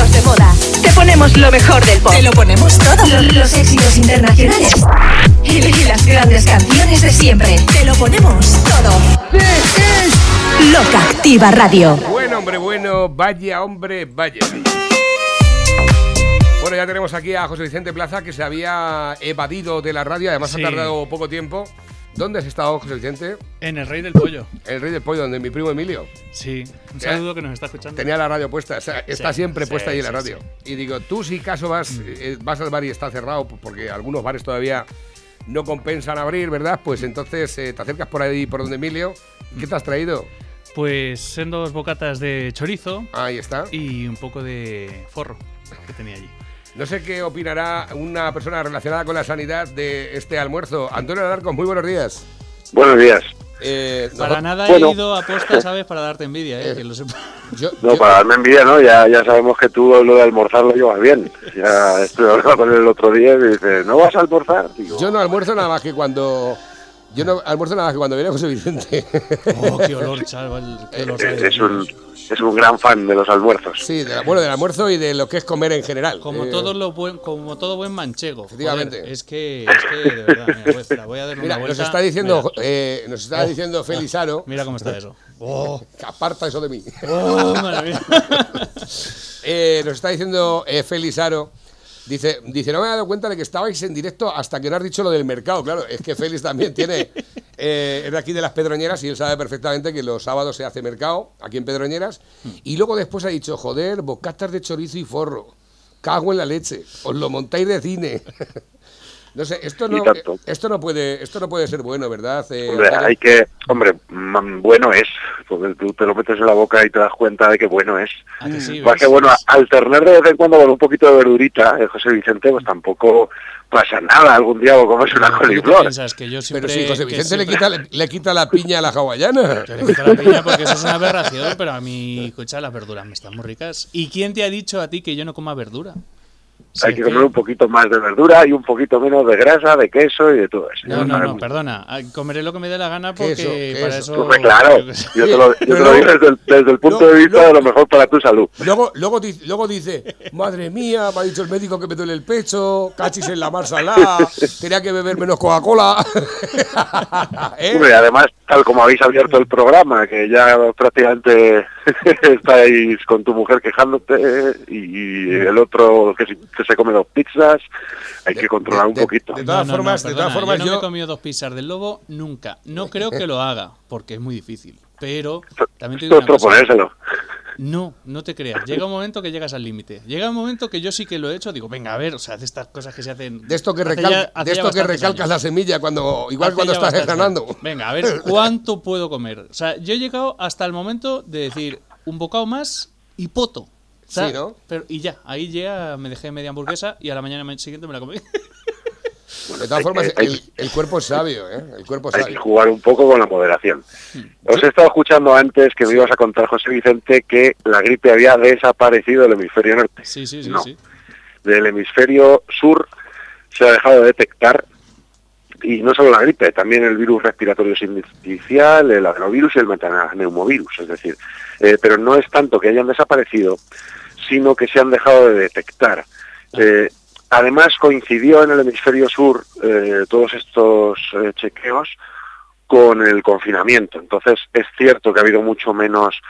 éxitos de moda. Te ponemos lo mejor del pop. Te lo ponemos todo. Los, los éxitos internacionales. Y, y las grandes canciones de siempre. Te lo ponemos todo. Loca Activa Radio. Bueno, hombre, bueno, vaya, hombre, vaya. Bueno, ya tenemos aquí a José Vicente Plaza que se había evadido de la radio, además Sí. ha tardado poco tiempo. ¿Dónde has estado, José Vicente? En el Rey del Pollo. El Rey del Pollo, donde mi primo Emilio Sí. Un saludo que nos está escuchando. tenía la radio puesta. O sea, está Sí, siempre sí, puesta ahí en la sí, radio. Y digo, tú si caso vas, eh, vas al bar y está cerrado, porque algunos bares todavía no compensan abrir, ¿verdad? Pues entonces eh, te acercas por ahí, por donde Emilio. ¿Qué te has traído? Pues son dos bocatas de chorizo Ahí está. y un poco de forro que tenía allí. No sé qué opinará una persona relacionada con la sanidad de este almuerzo. Antonio Alarcón, muy buenos días. Buenos días. Eh, Para nada bueno. he ido a posta, ¿sabes? Para darte envidia, ¿eh? Que lo sepa. yo, No, yo- para darme envidia, ¿no? Ya, ya sabemos que tú lo de almorzar lo llevas bien. Ya estuve hablando con él el otro día y me dice, ¿no vas a almorzar? Digo, yo no almuerzo nada más que cuando. Yo no almuerzo nada más que cuando viene José Vicente. Oh, qué olor, chaval. Qué olor eh, sabe. es, un, es un gran fan de los almuerzos. sí, de la- bueno, del almuerzo y de lo que es comer en general. Como Eh, todo lo buen, como todo buen manchego. Joder, Efectivamente. es que, es que de verdad, mira, voy, a dar una Mira, nos vuelta. está diciendo, eh, nos está Oh, diciendo Felizaro. mira cómo está eso. Oh, que Aparta eso de mí. oh, maravilla. Eh, nos está diciendo eh, Felizaro. Dice, dice, no me he dado cuenta de que estabais en directo hasta que no has dicho lo del mercado. Claro, es que Félix también tiene. Eh, es de aquí de las Pedroñeras y él sabe perfectamente que los sábados se hace mercado aquí en Pedroñeras. Y luego después ha dicho, joder, bocatas de chorizo y forro. Cago en la leche. Os lo montáis de cine. No sé, esto no, tanto. esto no puede, esto no puede ser bueno, ¿verdad? Eh, Hombre, hay que, hombre, mm, bueno es, porque tú te lo metes en la boca y te das cuenta de que bueno es. ¿A que sí, Más ves? que bueno, alternar de vez en cuando con un poquito de verdurita, eh, José Vicente, pues tampoco pasa nada. Algún día comes una ¿Tú qué te coliflor. piensas? Que yo siempre... Pero si José Vicente le, siempre- quita, le, le quita la piña a la hawaiana. Yo le quito la piña porque eso es una aberración, pero a mí, escucha, las verduras me están muy ricas. ¿Y quién te ha dicho a ti que yo no coma verdura? Hay que comer un poquito más de verdura y un poquito menos de grasa, de queso y de todo eso. No, no, no, perdona. Ah, Comeré lo que me dé la gana porque Queso, para eso... Claro, yo te lo, yo te Pero lo luego- digo desde el, desde el punto luego- de vista luego- de lo mejor para tu salud. Luego, luego, luego dice, madre mía, me ha dicho el médico que me duele el pecho, cachis en la mar salada, tenía que beber menos Coca-Cola. ¿Eh? Hombre, además, tal como habéis abierto el programa, que ya prácticamente estáis con tu mujer quejándote y, y el otro que, se come dos pizzas, hay que controlar un poquito. de todas formas, de todas formas, yo no me he comido dos pizzas del lobo nunca. No creo que lo haga, porque es muy difícil. Pero también te digo una cosa. No, no te creas. Llega un momento que llegas al límite. Llega un momento que yo sí que lo he hecho. Digo, venga, a ver, o sea, de estas cosas que se hacen. De esto que, recal- ya- de esto que recalcas años. la semilla cuando igual Hace cuando estás ganando. Venga, a ver, ¿cuánto puedo comer? O sea, yo he llegado hasta el momento de decir un bocado más y poto. O sea, Sí, ¿no? Pero, y ya, ahí ya me dejé media hamburguesa y a la mañana siguiente me la comí. De todas formas, hay- el, el cuerpo es sabio, ¿eh? El cuerpo es Hay que jugar un poco con la moderación. Os he estado escuchando antes que me ibas a contar, José Vicente, que la gripe había desaparecido del hemisferio norte. Sí, sí, sí, No. sí. Del hemisferio sur se ha dejado de detectar, y no solo la gripe, también el virus respiratorio sincicial, el adenovirus y el metaneumovirus. Es decir, eh, pero no es tanto que hayan desaparecido, sino que se han dejado de detectar. Eh, además, coincidió en el hemisferio sur eh, todos estos eh, chequeos con el confinamiento. Entonces, es cierto que ha habido mucho menos,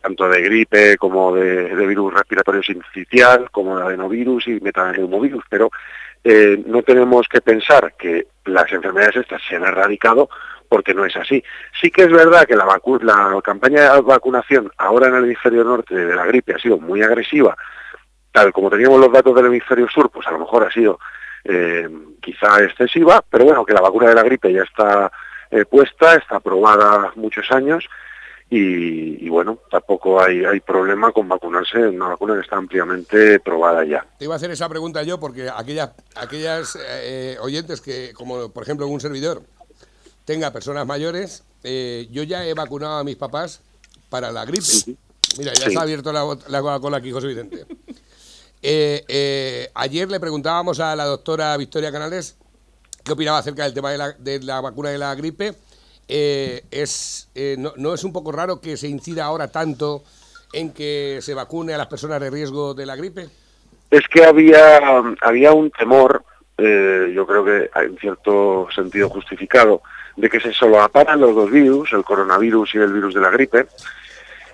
tanto de gripe como de, de virus respiratorio sincicial, como de adenovirus y metaneumovirus, pero no tenemos que pensar que las enfermedades estas se han erradicado porque no es así. Sí que es verdad que la, vacu- la campaña de vacunación ahora en el hemisferio norte de la gripe ha sido muy agresiva, tal como teníamos los datos del hemisferio sur, pues a lo mejor ha sido eh, quizá excesiva, pero bueno, que la vacuna de la gripe ya está eh, puesta, está aprobada muchos años y, bueno, tampoco hay, hay problema con vacunarse en una vacuna que está ampliamente probada ya. Te iba a hacer esa pregunta yo porque aquellas, aquellas eh, oyentes que, como por ejemplo un servidor, tenga personas mayores, eh, yo ya he vacunado a mis papás para la gripe. Mira, ya Sí. ha abierto la Coca-Cola aquí, José Vicente. Eh, eh, ayer le preguntábamos a la doctora Victoria Canales qué opinaba acerca del tema de la, de la vacuna de la gripe. Eh, es, eh, no, no es un poco raro que se incida ahora tanto en que se vacune a las personas de riesgo de la gripe? Es que había, había un temor, eh, yo creo que en cierto sentido justificado, de que se solaparan los dos virus, el coronavirus y el virus de la gripe,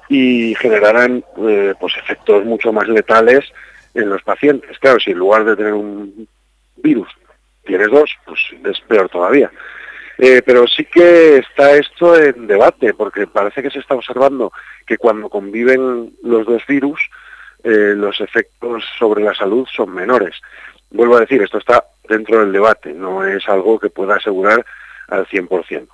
y generarán eh, pues efectos mucho más letales en los pacientes. Claro, si en lugar de tener un virus tienes dos, pues es peor todavía. Eh, pero sí que está esto en debate, porque parece que se está observando que cuando conviven los dos virus, los efectos sobre la salud son menores. Vuelvo a decir, esto está dentro del debate, no es algo que pueda asegurar al 100%.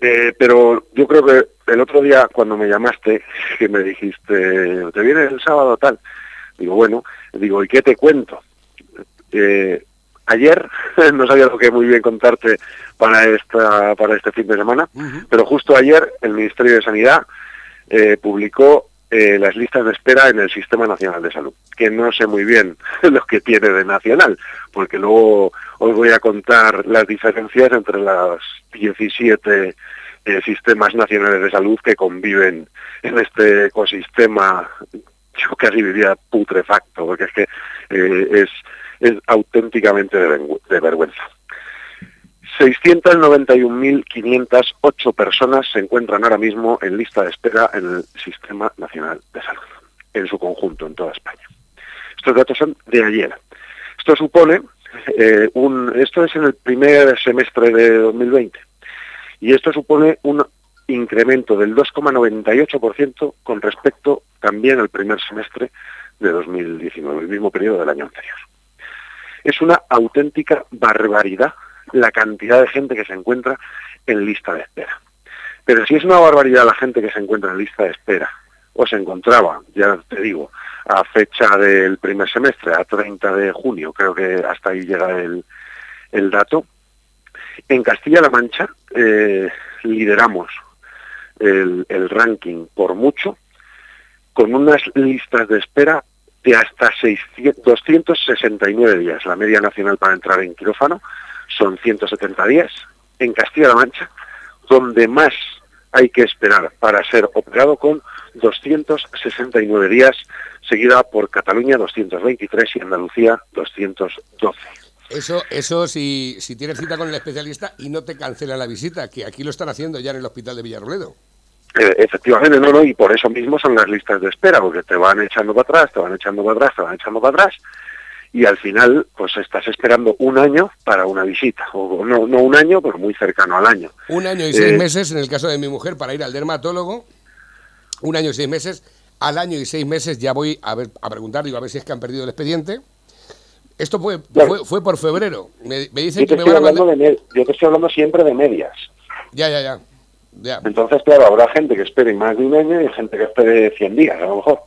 Eh, pero yo creo que el otro día cuando me llamaste, que me dijiste, te viene el sábado tal, digo, bueno, digo, ¿y qué te cuento? Eh, ayer, no sabía lo que muy bien contarte para, esta, para este fin de semana, pero justo ayer el Ministerio de Sanidad eh, publicó eh, las listas de espera en el Sistema Nacional de Salud, que no sé muy bien lo que tiene de nacional, porque luego os voy a contar las diferencias entre las 17 eh, sistemas nacionales de salud que conviven en este ecosistema, yo casi diría putrefacto, porque es que eh, es, es auténticamente de vergüenza. 691.508 personas se encuentran ahora mismo en lista de espera en el Sistema Nacional de Salud, en su conjunto, en toda España. Estos datos son de ayer. Esto supone, eh, un, esto es en el primer semestre de 2020, y esto supone un incremento del 2,98% con respecto también al primer semestre de 2019, el mismo periodo del año anterior. Es una auténtica barbaridad la cantidad de gente que se encuentra en lista de espera. Pero si es una barbaridad la gente que se encuentra en lista de espera, o se encontraba, ya te digo, a fecha del primer semestre, a 30 de junio, creo que hasta ahí llega el, dato, en Castilla-La Mancha eh, lideramos el, el ranking por mucho, con unas listas de espera de hasta 600, 269 días, la media nacional para entrar en quirófano, son 170 días. En Castilla-La Mancha, donde más hay que esperar para ser operado con 269 días, seguida por Cataluña 223 y Andalucía 212. Eso, eso si, si tienes cita con el especialista y no te cancela la visita, que aquí lo están haciendo ya en el hospital de Villarroledo. Eh, efectivamente, no, no, y por eso mismo son las listas de espera, porque te van echando para atrás, te van echando para atrás, te van echando para atrás, y al final pues estás esperando un año para una visita, o no, no un año, pero muy cercano al año. Un año y seis eh, meses en el caso de mi mujer para ir al dermatólogo, un año y seis meses, al año y seis meses ya voy a, ver, a preguntar, digo, a ver si es que han perdido el expediente. Esto fue, fue, por febrero. Me, dicen que me van a mandar... yo te estoy hablando siempre de medias. Ya, ya, ya, ya. Entonces, claro, habrá gente que espere más de un año y gente que espere 100 días, a lo mejor.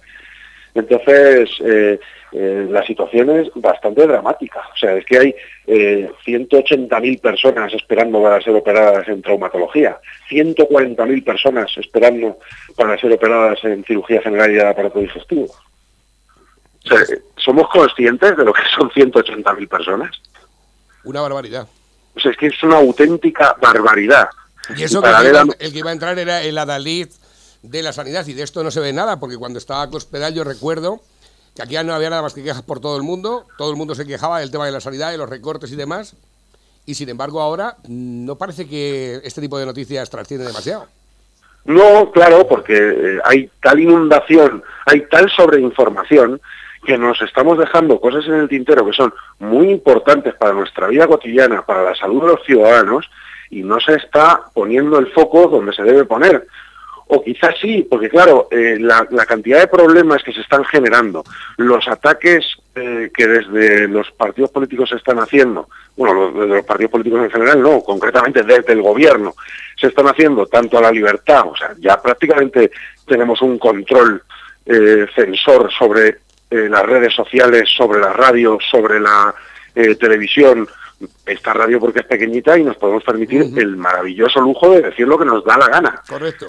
Entonces, eh, eh, la situación es bastante dramática. O sea, es que hay eh, 180.000 personas esperando para ser operadas en traumatología, 140.000 personas esperando para ser operadas en cirugía general y de aparato digestivo. O sea, ¿somos conscientes de lo que son 180.000 personas? Una barbaridad. O sea, es que es una auténtica barbaridad. Y eso que el, el que iba a entrar era el Adalid de la sanidad y de esto no se ve nada porque cuando estaba a hospital yo recuerdo que aquí no había nada más que quejas por todo el mundo, todo el mundo se quejaba del tema de la sanidad, de los recortes y demás, y sin embargo ahora no parece que este tipo de noticias trasciende demasiado. No, claro, porque eh, hay tal inundación, hay tal sobreinformación que nos estamos dejando cosas en el tintero que son muy importantes para nuestra vida cotidiana, para la salud de los ciudadanos, y no se está poniendo el foco donde se debe poner o quizás sí, porque claro, eh, la, cantidad de problemas que se están generando, los ataques eh, que desde los partidos políticos se están haciendo, bueno, desde los partidos políticos en general no, concretamente desde el gobierno, se están haciendo tanto a la libertad, o sea, ya prácticamente tenemos un control eh, censor sobre las redes sociales, sobre la radio, sobre la televisión, esta radio porque es pequeñita y nos podemos permitir el maravilloso lujo de decir lo que nos da la gana. Correcto.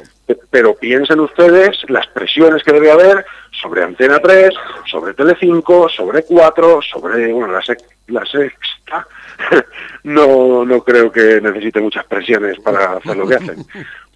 Pero piensen ustedes las presiones que debe haber sobre Antena 3, sobre Telecinco, sobre 4, sobre bueno, la, la sexta. no, no creo que necesite muchas presiones para hacer lo que hacen.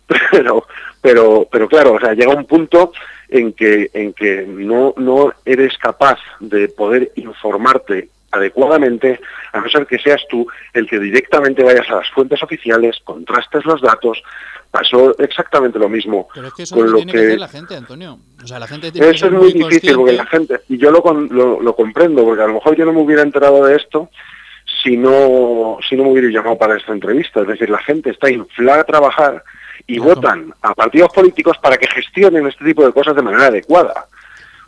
pero, pero, pero claro, o sea, llega un punto en que, en que no, no eres capaz de poder informarte adecuadamente, a no ser que seas tú el que directamente vayas a las fuentes oficiales, contrastes los datos. Pasó exactamente lo mismo Pero es que eso con lo tiene que que hacer la gente, Antonio. O sea, la gente tiene que eso es muy difícil porque la gente, y yo lo, lo, lo comprendo, porque a lo mejor yo no me hubiera enterado de esto si no, si no me hubiera llamado para esta entrevista. Es decir, la gente está inflada a trabajar y Claro. votan a partidos políticos para que gestionen este tipo de cosas de manera adecuada.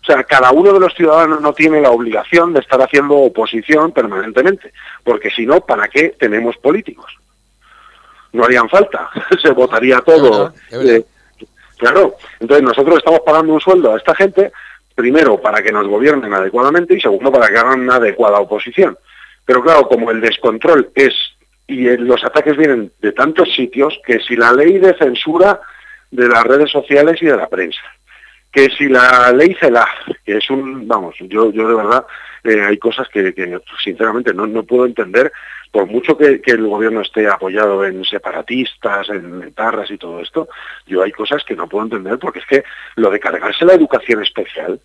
O sea, cada uno de los ciudadanos no tiene la obligación de estar haciendo oposición permanentemente, porque si no, ¿para qué tenemos políticos? No harían falta, se votaría todo. Es verdad, es verdad. eh, Claro, entonces nosotros estamos pagando un sueldo a esta gente, primero para que nos gobiernen adecuadamente y segundo para que hagan una adecuada oposición. Pero claro, como el descontrol es y los ataques vienen de tantos sitios, que si la ley de censura de las redes sociales y de la prensa, que si la ley CELAF, que es un, vamos, yo, yo de verdad eh, hay cosas que, que, sinceramente no, no puedo entender, por mucho que, que el gobierno esté apoyado en separatistas, en etarras y todo esto, yo hay cosas que no puedo entender porque es que lo de cargarse la educación especial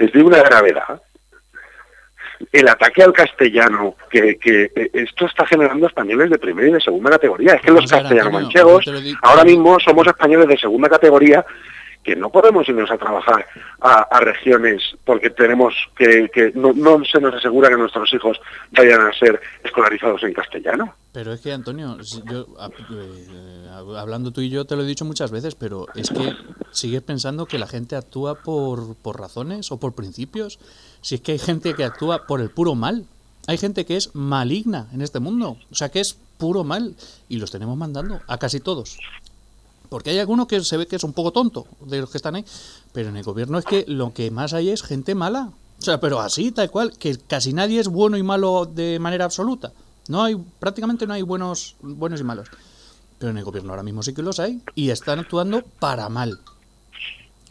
es de una gravedad. El ataque al castellano, que, que eh, esto está generando españoles de primera y de segunda categoría. Es que los a ver, castellanos manchegos ahora mismo somos españoles de segunda categoría que no podemos irnos a trabajar a, regiones porque tenemos que, no, se nos asegura que nuestros hijos vayan a ser escolarizados en castellano. Pero es que, Antonio, yo, a- eh, hablando tú y yo te lo he dicho muchas veces, pero es que sigues pensando que la gente actúa por razones o por principios. Si es que hay gente que actúa por el puro mal. Hay gente que es maligna en este mundo. O sea, que es puro mal. Y los tenemos mandando a casi todos. Porque hay alguno que se ve que es un poco tonto de los que están ahí. Pero en el gobierno es que lo que más hay es gente mala. O sea, pero así, tal cual, que casi nadie es bueno y malo de manera absoluta. No hay, prácticamente no hay buenos, buenos y malos. Pero en el gobierno ahora mismo sí que los hay. Y están actuando para mal.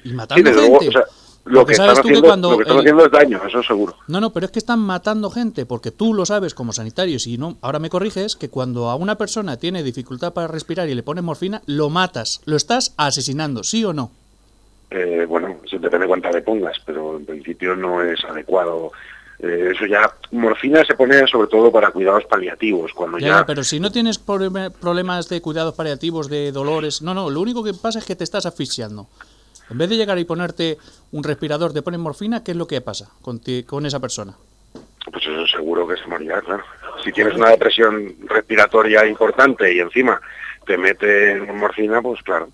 Y Sí, matando luego, gente. o sea, lo que, sabes están tú que haciendo, cuando lo que están el- haciendo es daño, eso seguro. No, no, pero es que están matando gente, porque tú lo sabes como sanitario, y si no, ahora me corriges, que cuando a una persona tiene dificultad para respirar y le pones morfina, lo matas, lo estás asesinando, ¿sí o no? Eh, bueno, depende cuánta le pongas, pero en principio no es adecuado. Eh, eso ya, morfina se pone sobre todo para cuidados paliativos, cuando Ya, ya... pero si no tienes problema- problemas de cuidados paliativos, de dolores, no, no, lo único que pasa es que te estás asfixiando. En vez de llegar y ponerte un respirador, te pones morfina, ¿qué es lo que pasa con, ti- con esa persona? Pues eso seguro que se morirá, claro. Si tienes una depresión respiratoria importante y encima te meten morfina, pues claro.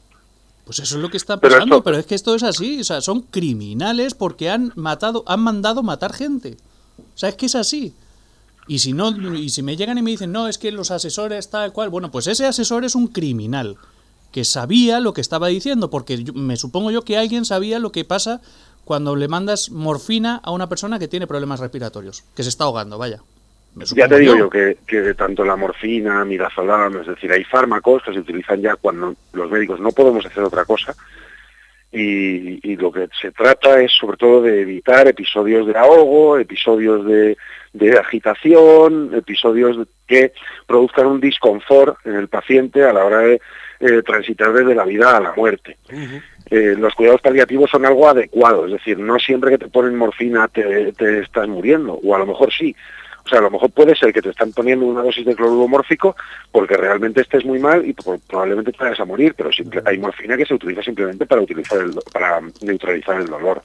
Pues eso es lo que está Pero pasando, esto- pero es que esto es así, o sea, son criminales porque han matado, han mandado matar gente. O sea, es que es así. Y si no, y si me llegan y me dicen, no, es que los asesores tal cual, bueno, pues ese asesor es un criminal que sabía lo que estaba diciendo, porque yo- me supongo yo que alguien sabía lo que pasa cuando le mandas morfina a una persona que tiene problemas respiratorios, que se está ahogando, vaya. Ya te digo yo que, que tanto la morfina, midazolam, es decir, hay fármacos que se utilizan ya cuando los médicos no podemos hacer otra cosa y, y lo que se trata es sobre todo de evitar episodios de ahogo, episodios de, de agitación, episodios que produzcan un disconfort en el paciente a la hora de eh, transitar desde la vida a la muerte. Eh, los cuidados paliativos son algo adecuado, es decir, no siempre que te ponen morfina te, te estás muriendo, o a lo mejor sí. O sea, a lo mejor puede ser que te están poniendo una dosis de cloruro mórfico porque realmente estés muy mal y probablemente te vayas a morir, pero simple- hay morfina que se utiliza simplemente para, utilizar el para neutralizar el dolor.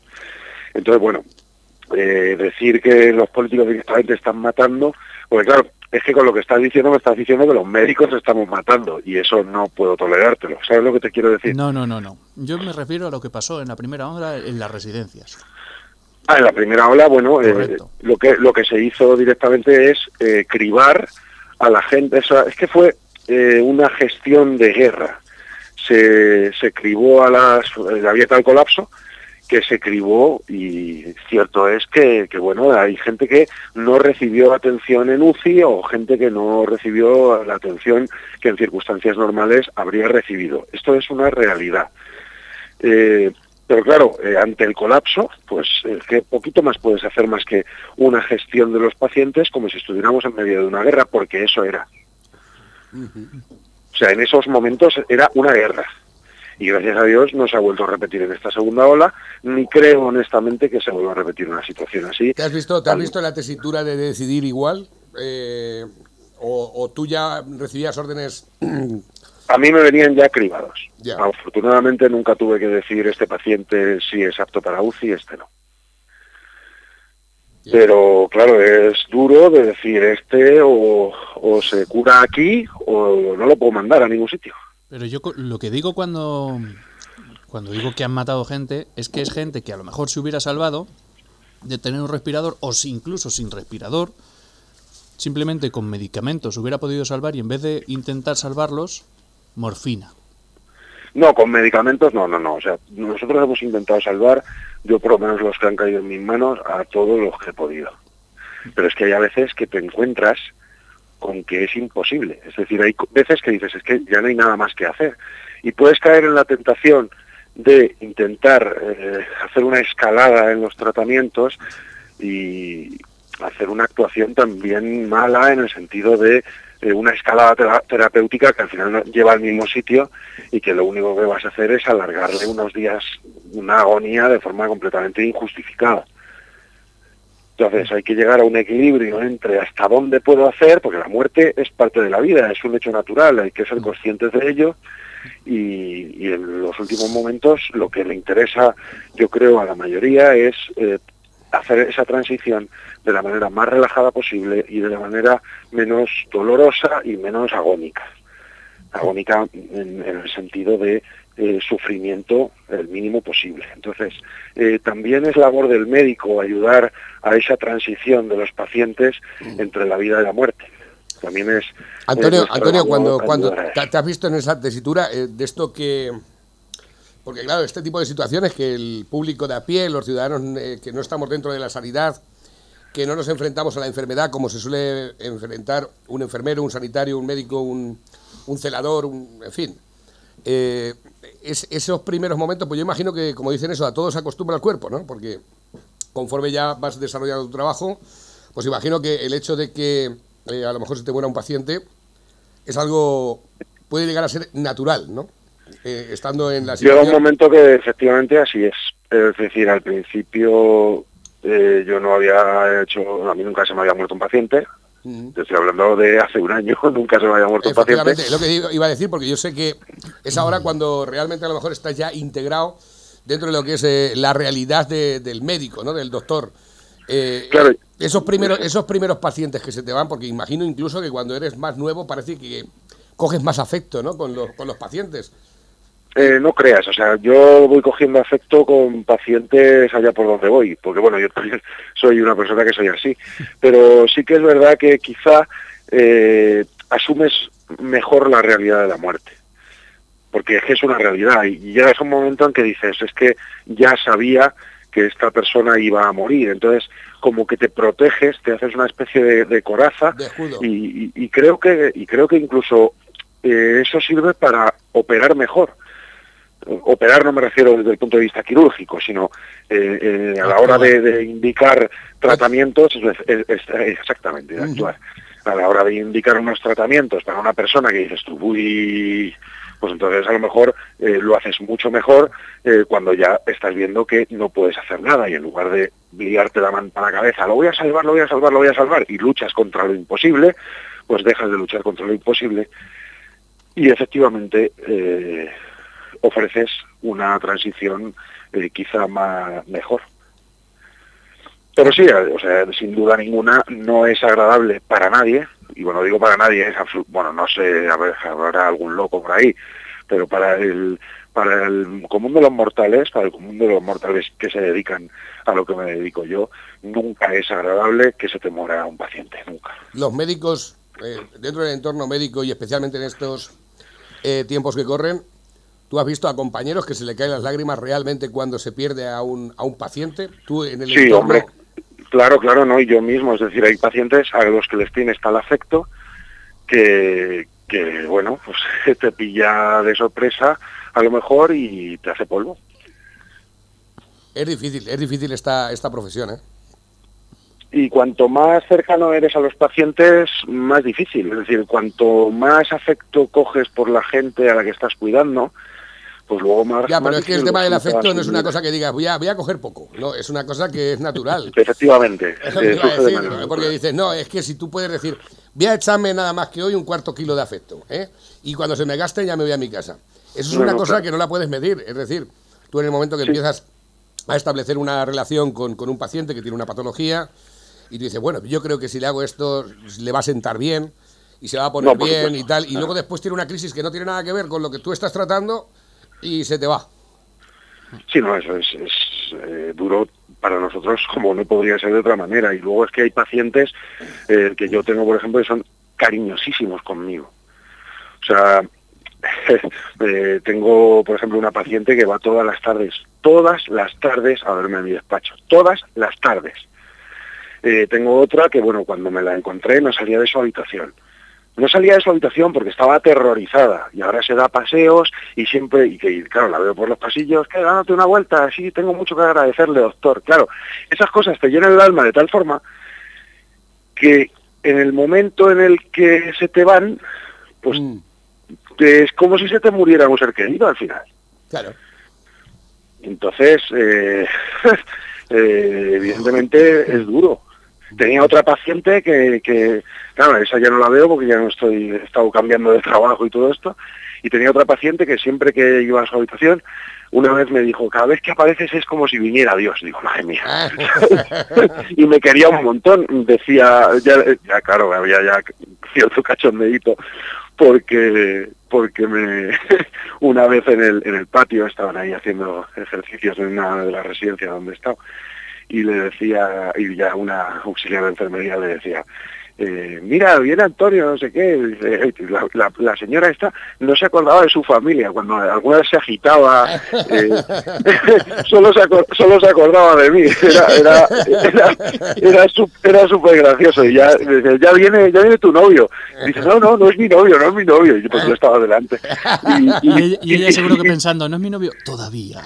Entonces, bueno, eh, decir que los políticos directamente están matando, porque claro, es que con lo que estás diciendo me estás diciendo que los médicos estamos matando y eso no puedo tolerártelo. ¿Sabes lo que te quiero decir? No, no, no, no. Yo me refiero a lo que pasó en la primera onda en las residencias. Ah, en la primera ola, bueno, eh, lo que lo que se hizo directamente es eh, cribar a la gente. O sea, es que fue eh, una gestión de guerra. Se, se cribó a las... eh, había tal colapso que se cribó y cierto es que, que, bueno, hay gente que no recibió atención en UCI o gente que no recibió la atención que en circunstancias normales habría recibido. Esto es una realidad. Eh, pero claro, eh, ante el colapso, pues es que poquito más puedes hacer más que una gestión de los pacientes como si estuviéramos en medio de una guerra, porque eso era. O sea, en esos momentos era una guerra. Y gracias a Dios no se ha vuelto a repetir en esta segunda ola, ni creo honestamente que se vuelva a repetir una situación así. ¿Te has visto, te has visto la tesitura de decidir igual? Eh, o, o tú ya recibías órdenes? A mí me venían ya cribados. Ya. Afortunadamente nunca tuve que decir este paciente sí es apto para UCI, este no. Pero claro, es duro de decir este o, o se cura aquí o no lo puedo mandar a ningún sitio. Pero yo lo que digo cuando, cuando digo que han matado gente es que es gente que a lo mejor se hubiera salvado de tener un respirador o si incluso sin respirador, simplemente con medicamentos hubiera podido salvar y en vez de intentar salvarlos, morfina. No, con medicamentos no, no, no. O sea, nosotros hemos intentado salvar, yo por lo menos los que han caído en mis manos, a todos los que he podido. Pero es que hay a veces que te encuentras con que es imposible. Es decir, hay veces que dices, es que ya no hay nada más que hacer. Y puedes caer en la tentación de intentar eh, hacer una escalada en los tratamientos y hacer una actuación también mala en el sentido de eh, una escalada tera- terapéutica que al final lleva al mismo sitio y que lo único que vas a hacer es alargarle unos días una agonía de forma completamente injustificada. Entonces hay que llegar a un equilibrio entre hasta dónde puedo hacer, porque la muerte es parte de la vida, es un hecho natural, hay que ser conscientes de ello y, y en los últimos momentos lo que le interesa, yo creo, a la mayoría es eh, hacer esa transición de la manera más relajada posible y de la manera menos dolorosa y menos agónica. Agónica en, en el sentido de eh, sufrimiento el mínimo posible. Entonces, eh, también es labor del médico ayudar a esa transición de los pacientes entre la vida y la muerte. También es... Antonio, es Antonio cuando, cuando te has visto en esa tesitura eh, de esto que... Porque claro, este tipo de situaciones que el público de a pie, los ciudadanos eh, que no estamos dentro de la sanidad, que no nos enfrentamos a la enfermedad como se suele enfrentar un enfermero, un sanitario, un médico, un, un celador, un, en fin. Eh, es- esos primeros momentos, pues yo imagino que, como dicen eso, a todos se acostumbra el cuerpo, ¿no? Porque conforme ya vas desarrollando tu trabajo, pues imagino que el hecho de que eh, a lo mejor se te muera un paciente es algo, puede llegar a ser natural, ¿no? Eh, estando en la Llega un situación... momento que efectivamente así es. Es decir, al principio eh, yo no había hecho, a mí nunca se me había muerto un paciente. Te estoy hablando de hace un año, nunca se me había muerto un paciente. Es lo que iba a decir, porque yo sé que es ahora cuando realmente a lo mejor estás ya integrado dentro de lo que es eh, la realidad de- del médico, ¿no? Del doctor. Eh, Claro. esos primeros, esos primeros pacientes que se te van, porque imagino incluso que cuando eres más nuevo parece que coges más afecto, ¿no? Con los, con los pacientes. Eh, no creas, o sea, yo voy cogiendo afecto con pacientes allá por donde voy, porque bueno, yo también soy una persona que soy así, pero sí que es verdad que quizá eh, asumes mejor la realidad de la muerte, porque es que es una realidad y llegas a un momento en que dices, es que ya sabía que esta persona iba a morir, entonces como que te proteges, te haces una especie de, de coraza De escudo. y, y- y creo que y creo que incluso eh, eso sirve para operar mejor operar no me refiero desde el punto de vista quirúrgico, sino eh, eh, a la hora de, de indicar tratamientos, es- es- es- exactamente, de actuar. A la hora de indicar unos tratamientos para una persona que dices tú, uy, pues entonces a lo mejor eh, lo haces mucho mejor cuando ya estás viendo que no puedes hacer nada y en lugar de liarte la manta a la cabeza, lo voy a salvar, lo voy a salvar, lo voy a salvar, y luchas contra lo imposible, pues dejas de luchar contra lo imposible y efectivamente ofreces una transición eh, quizá más mejor. Pero sí, o sea, sin duda ninguna no es agradable para nadie, y bueno, digo para nadie, es bueno, no sé, habrá algún loco por ahí, pero para el para el común de los mortales, para el común de los mortales que se dedican a lo que me dedico yo, nunca es agradable que se te muera un paciente, nunca. Los médicos, eh, dentro del entorno médico y especialmente en estos eh, tiempos que corren, ¿tú has visto a compañeros que se le caen las lágrimas realmente cuando se pierde a un, a un paciente? ¿Tú en el Sí, entorno... hombre, claro, claro, no, y yo mismo, es decir, hay pacientes a los que les tienes tal afecto que, que bueno, pues te pilla de sorpresa a lo mejor y te hace polvo. Es difícil, es difícil esta, esta profesión, ¿eh? y cuanto más cercano eres a los pacientes, más difícil. Es decir, cuanto más afecto coges por la gente a la que estás cuidando, pues luego más... Ya, pero más es que el tema del afecto no es una cosa que digas, voy a, voy a coger poco. No, es una cosa que es natural. Efectivamente. Eh, de porque dices, no, es que si tú puedes decir, voy a echarme nada más que hoy un cuarto kilo de afecto, ¿eh? y cuando se me gaste ya me voy a mi casa. Eso es No, una no, cosa claro. que no la puedes medir, es decir, tú en el momento que empiezas a establecer una relación con, con un paciente que tiene una patología, y tú dices, bueno, yo creo que si le hago esto, le va a sentar bien, y se va a poner No, bien supuesto. y tal, y luego después tiene una crisis que no tiene nada que ver con lo que tú estás tratando, y se te va. Sí, no, eso es, eh, duro para nosotros como no podría ser de otra manera. Y luego es que hay pacientes eh, que yo tengo, por ejemplo, que son cariñosísimos conmigo. O sea, eh, tengo, por ejemplo, una paciente que va todas las tardes, todas las tardes a verme a mi despacho, todas las tardes. Tengo otra que, bueno, cuando me la encontré no salía de su habitación. No salía de su habitación porque estaba aterrorizada y ahora se da paseos y siempre, y que claro, la veo por los pasillos, que dándote una vuelta, sí, tengo mucho que agradecerle, doctor. Claro, esas cosas te llenan el alma de tal forma que en el momento en el que se te van, pues Mm, es como si se te muriera un ser querido al final. claro. Entonces, eh, eh, evidentemente es duro. Tenía otra paciente que, que, claro, esa ya no la veo porque ya no estoy, he estado cambiando de trabajo y todo esto, y tenía otra paciente que siempre que iba a su habitación, una vez me dijo, cada vez que apareces es como si viniera Dios. Digo, madre mía. y me quería un montón. Decía, ya, ya claro, había ya cierto cachondeíto, porque porque me una vez en el en el patio estaban ahí haciendo ejercicios en una de las residencias donde he estado y le decía y ya una auxiliar de enfermería le decía eh, mira, viene Antonio, no sé qué, y dice, "Ey, la, la- la señora esta no se acordaba de su familia, cuando alguna vez se agitaba, eh, solo, se acor- solo se acordaba de mí, era, era, era, era, súper gracioso, y ya, ya viene, ya viene tu novio, y dice, no, no, no es mi novio, no es mi novio, y pues yo estaba delante. Y, Y ella, y ella seguro que pensando, no es mi novio, todavía.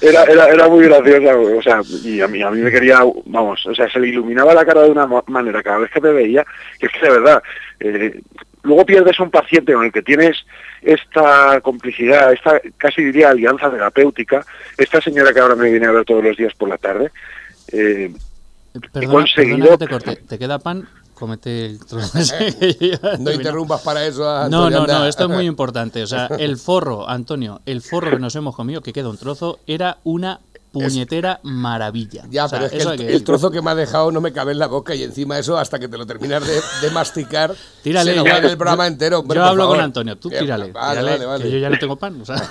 Era, era, era muy graciosa, o sea, y a mí, a mí me quería, vamos, o sea, se le iluminaba la cara de una ma- manera cada vez que me veía, que es que de verdad, eh, luego pierdes un paciente con el que tienes esta complicidad, esta casi diría alianza terapéutica, esta señora que ahora me viene a ver todos los días por la tarde, eh, Perdona, conseguido- perdona que te corte. ¿Te queda pan? Comete el trozo No interrumpas para eso a No, Antonio, no, no, anda. esto es muy importante. O sea, el forro, Antonio, el forro que nos hemos comido, que queda un trozo, era una puñetera maravilla. Ya, O sea, pero es que el, trozo que me ha dejado no me cabe en la boca y encima eso hasta que te lo terminas de, de masticar Tírale. se yo- va en el programa entero. hombre, yo hablo con. Antonio, tú tírale. Vale, tírale, vale, vale. Que yo ya no tengo pan. O sea,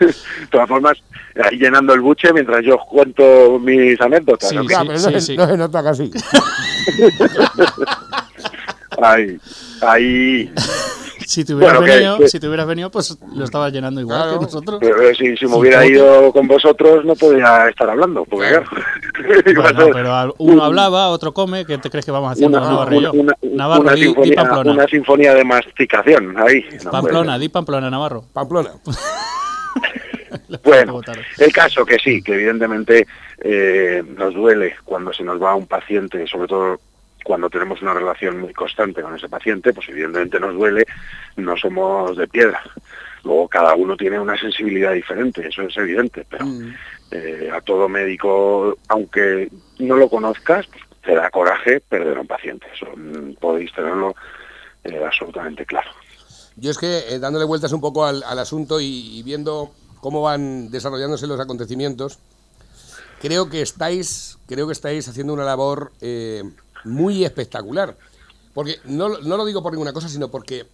de todas formas, ahí llenando el buche mientras yo cuento mis anécdotas. Sí, ¿no? Sí, no, se- sí. no se nota casi. Ahí, ahí. Si te hubieras Bueno, venido, que- si te hubieras venido, pues lo estabas llenando igual Claro. que nosotros. Pero eh, si, si me hubiera ¿cómo te- ido con vosotros no podría estar hablando, porque Claro. Bueno, pero uno hablaba, otro come. ¿Qué te crees que vamos haciendo una, Navarro y yo? una- Navarro, una di, di sinfonía, Pamplona. una sinfonía de masticación ahí. No, Pamplona, di Pamplona, Navarro. Pamplona. Bueno, el caso que sí, que evidentemente eh, nos duele cuando se nos va un paciente, sobre todo cuando tenemos una relación muy constante con ese paciente, pues evidentemente nos duele, no somos de piedra. Luego cada uno tiene una sensibilidad diferente, eso es evidente, pero Mm. eh, a todo médico, aunque no lo conozcas, pues, te da coraje perder a un paciente. Eso mm, podéis tenerlo eh, absolutamente claro. Yo es que eh, dándole vueltas un poco al, al asunto y, y viendo cómo van desarrollándose los acontecimientos, creo que estáis, creo que estáis haciendo una labor muy espectacular. Porque no, lo- no lo digo por ninguna cosa, sino porque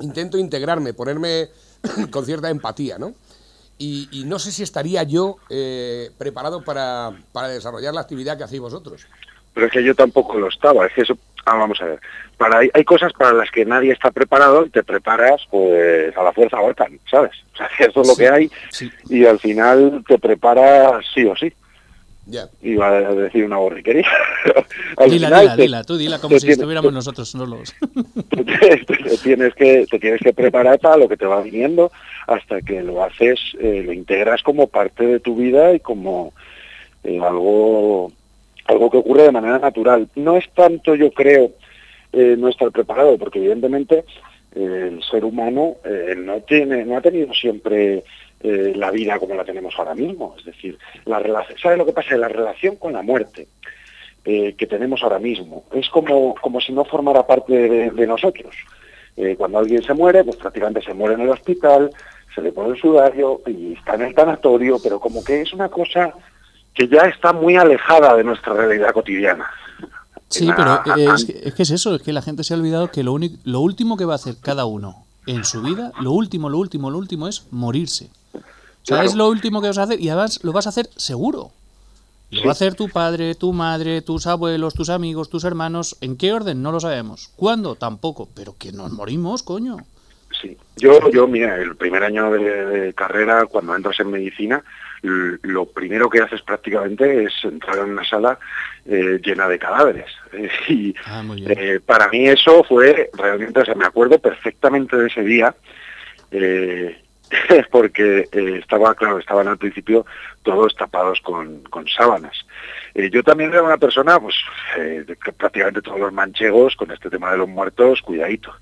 intento integrarme, ponerme con cierta empatía, ¿no? Y, y no sé si estaría yo eh, preparado para, para desarrollar la actividad que hacéis vosotros. Pero es que yo tampoco lo estaba, es que eso, ah, vamos a ver, para, hay, hay cosas para las que nadie está preparado y te preparas pues a la fuerza OTAN, ¿sabes? O sea, que eso es lo Sí, que hay sí. y al final te preparas sí o sí. Ya. Iba a decir una borriquería. al Dila, final dila, te- dila, tú dila como si tienes- estuviéramos nosotros solos. te, te- tienes que te tienes que preparar para lo que te va viniendo hasta que lo haces eh, lo integras como parte de tu vida y como eh, algo, algo que ocurre de manera natural. No es tanto, yo creo, eh, no estar preparado, porque evidentemente eh, el ser humano eh, no, tiene, no ha tenido siempre eh, la vida como la tenemos ahora mismo. Es decir, la relación, ¿sabe lo que pasa? La relación con la muerte eh, que tenemos ahora mismo es como, como si no formara parte de, de nosotros. Eh, cuando alguien se muere, pues prácticamente se muere en el hospital, se le pone el sudario y está en el tanatorio, pero como que es una cosa que ya está muy alejada de nuestra realidad cotidiana. Sí, pero eh, es, que, es que es eso, es que la gente se ha olvidado que lo, único, lo último que va a hacer cada uno en su vida, lo último, lo último, lo último es morirse. O sea, Claro. es lo último que vas a hacer y además lo vas a hacer seguro. Lo Sí. va a hacer tu padre, tu madre, tus abuelos, tus amigos, tus hermanos. ¿En qué orden? No lo sabemos. ¿Cuándo? Tampoco. Pero que nos morimos, coño. Sí, yo, yo, mira, el primer año de, de carrera, cuando entras en medicina, lo primero que haces prácticamente es entrar en una sala eh, llena de cadáveres. Y Ah, eh, para mí eso fue realmente, o sea, me acuerdo perfectamente de ese día, eh, porque eh, estaba, claro, estaban al principio todos tapados con, sábanas. Eh, yo también era una persona, pues, eh, prácticamente todos los manchegos, con este tema de los muertos, cuidadito.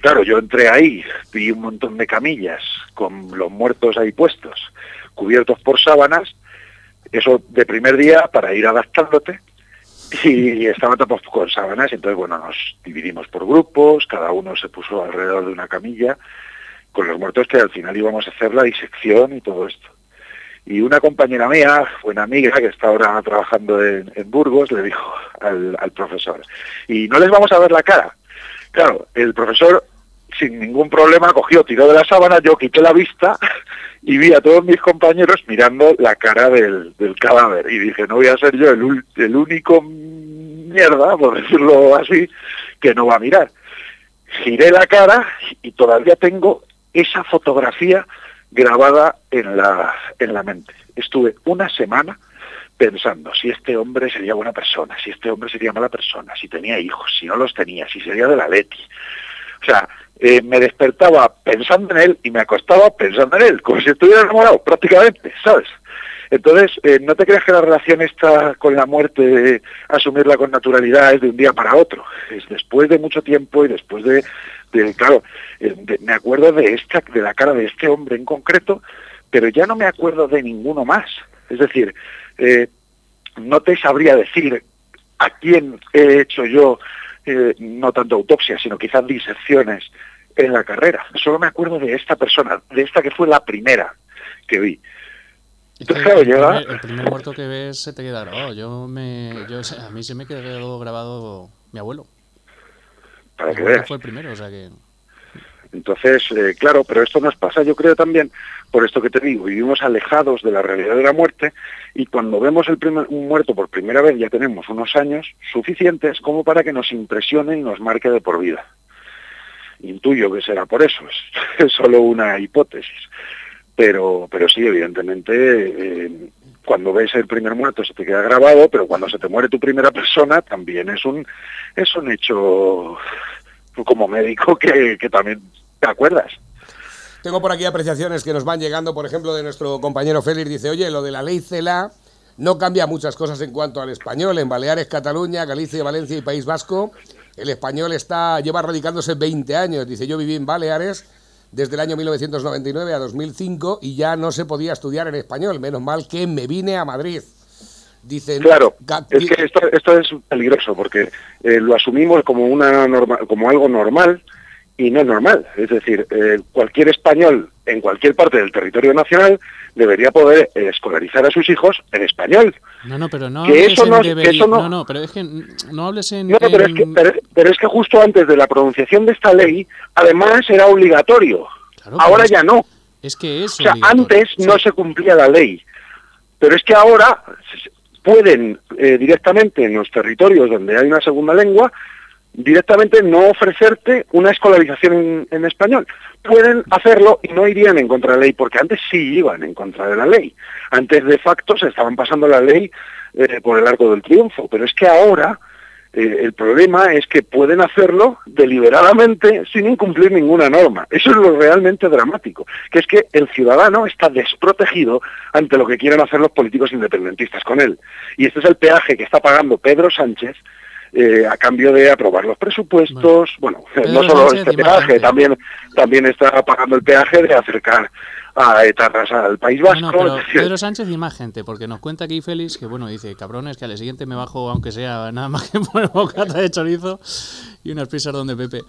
Claro, yo entré ahí, vi un montón de camillas con los muertos ahí puestos, cubiertos por sábanas, eso de primer día para ir adaptándote, y estaban tapados con sábanas, entonces bueno, nos dividimos por grupos, cada uno se puso alrededor de una camilla, con los muertos que al final íbamos a hacer la disección y todo esto. Y una compañera mía, buena amiga, que está ahora trabajando en, Burgos, le dijo al, profesor, y no les vamos a ver la cara. Claro, el profesor sin ningún problema cogió, tiró de la sábana, yo quité la vista y vi a todos mis compañeros mirando la cara del, cadáver. Y dije, no voy a ser yo el, el único mierda, por decirlo así, que no va a mirar. Giré la cara y todavía tengo esa fotografía grabada en la, en la mente. Estuve una semana pensando si este hombre sería buena persona, si este hombre sería mala persona, si tenía hijos, si no los tenía, si sería de la Leti. O sea, eh, me despertaba pensando en él y me acostaba pensando en él, como si estuviera enamorado, prácticamente, ¿sabes? Entonces, eh, no te creas que la relación está con la muerte, de asumirla con naturalidad, es de un día para otro. Es después de mucho tiempo y después de, de claro, eh, de- me acuerdo de esta, de la cara de este hombre en concreto, pero ya no me acuerdo de ninguno más. Es decir, eh, no te sabría decir a quién he hecho yo eh, no tanto autopsia, sino quizás disecciones en la carrera. Solo me acuerdo de esta persona, de esta que fue la primera que vi. Es que Claro, el, llega- primer, el primer muerto que ves se te queda grabado. Yo me, yo, a mí se me quedó grabado mi abuelo. Para Mi que abuelo veas. fue el primero, o sea que... Entonces, eh, claro, pero esto nos pasa, yo creo también, por esto que te digo, vivimos alejados de la realidad de la muerte y cuando vemos el primer, un muerto por primera vez ya tenemos unos años suficientes como para que nos impresione y nos marque de por vida. Intuyo que será por eso, es, es solo una hipótesis. Pero, pero sí, evidentemente, eh, cuando ves el primer muerto se te queda grabado, pero cuando se te muere tu primera persona también es un, es un hecho como médico que, también te acuerdas. Tengo por aquí apreciaciones que nos van llegando, por ejemplo, de nuestro compañero Félix. Dice, oye, lo de la ley CELA no cambia muchas cosas en cuanto al español. En Baleares, Cataluña, Galicia, Valencia y País Vasco, el español está lleva radicándose 20 años. Dice, yo viví en Baleares desde el año 1999 a 2005 y ya no se podía estudiar en español. Menos mal que me vine a Madrid. Dicen, Claro, es que esto, esto es peligroso porque eh, lo asumimos como una norma, como algo normal y no es normal. Es decir, eh, cualquier español en cualquier parte del territorio nacional debería poder eh, escolarizar a sus hijos en español. No, no, pero no Que eso no- que debería- eso no- no, no, pero es que no hables en... No, pero es, que, en- pero, pero es que justo antes de la pronunciación de esta ley, además era obligatorio. Claro, Ahora es- ya no. Es que es O sea, antes sí. no se cumplía la ley, pero es que ahora pueden eh, directamente en los territorios donde hay una segunda lengua, directamente no ofrecerte una escolarización en, español. Pueden hacerlo y no irían en contra de la ley, porque antes sí iban en contra de la ley. Antes de facto se estaban pasando la ley eh, por el arco del triunfo, pero es que ahora Eh, el problema es que pueden hacerlo deliberadamente sin incumplir ninguna norma. Eso es lo realmente dramático, que es que el ciudadano está desprotegido ante lo que quieren hacer los políticos independentistas con él. Y este es el peaje que está pagando Pedro Sánchez eh, a cambio de aprobar los presupuestos. Bueno, no solo este peaje, también, también está pagando el peaje de acercar a etarras al País Vasco. Pedro Sánchez y más gente, porque nos cuenta aquí Félix que, bueno, dice, cabrones, que al siguiente me bajo, aunque sea nada más que por bocata de chorizo y unas pizzas donde Pepe.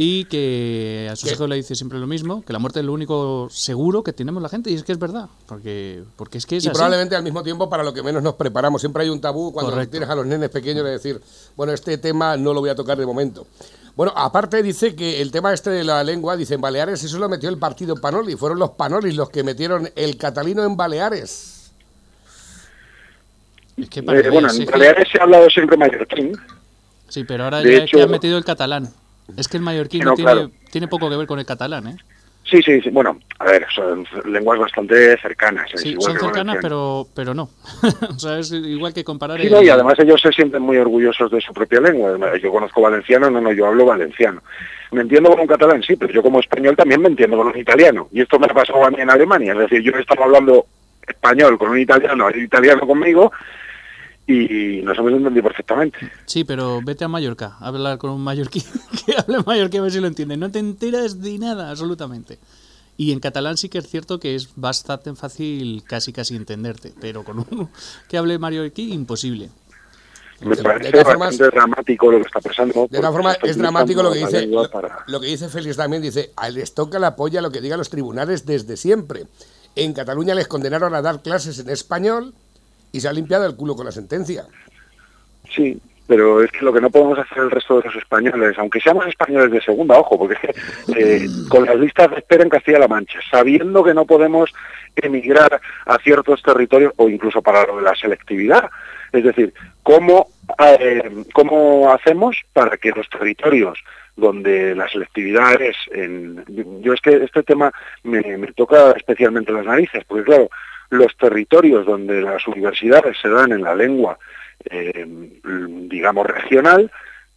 Y que a sus hijos le dice siempre lo mismo, que la muerte es lo único seguro que tenemos la gente, y es que es verdad, porque, porque es que es Y probablemente al mismo tiempo para lo que menos nos preparamos. Siempre hay un tabú cuando tienes a los nenes pequeños de decir, bueno, este tema no lo voy a tocar de momento. Bueno, aparte dice que el tema este de la lengua, dice en Baleares, eso lo metió el partido Panoli, fueron los Panolis los que metieron el catalino en Baleares. Es que eh, bueno, en Baleares se ha hablado siempre mallorquín. Sí, pero ahora ya es que han metido el catalán. Es que el mallorquín no, tiene, tiene poco que ver con el catalán, ¿eh? Sí, sí, sí, bueno, a ver, son lenguas bastante cercanas. Sí, son cercanas, pero, pero no. o sea, es igual que comparar... Sí, y además ellos se sienten muy orgullosos de su propia lengua. Yo conozco valenciano, no, no, yo hablo valenciano. Me entiendo con un catalán, sí, pero yo como español también me entiendo con un italiano. Y esto me ha pasado a mí en Alemania. Es decir, yo estaba hablando español con un italiano, el italiano conmigo, y nos hemos entendido perfectamente. Sí, pero vete a Mallorca a hablar con un mallorquín que hable mallorquín a ver si lo entiende. No te enteras de nada, absolutamente. Y en catalán sí que es cierto que es bastante fácil casi casi entenderte, pero con uno que hable mallorquín, imposible. Me parece bastante dramático lo que está pasando. De todas formas, es dramático lo que dice lo, que dice Félix también, dice, les toca la polla lo que digan los tribunales desde siempre. En Cataluña les condenaron a dar clases en español y se ha limpiado el culo con la sentencia. Sí, pero es que lo que no podemos hacer el resto de los españoles, aunque seamos españoles de segunda, ojo, porque es que eh, con las listas de espera en Castilla-La Mancha, sabiendo que no podemos emigrar a ciertos territorios o incluso para lo de la selectividad, es decir, ¿cómo, eh, cómo hacemos para que los territorios donde la selectividad es en... Yo es que este tema me, me toca especialmente las narices, porque claro, los territorios donde las universidades se dan en la lengua, eh, digamos, regional,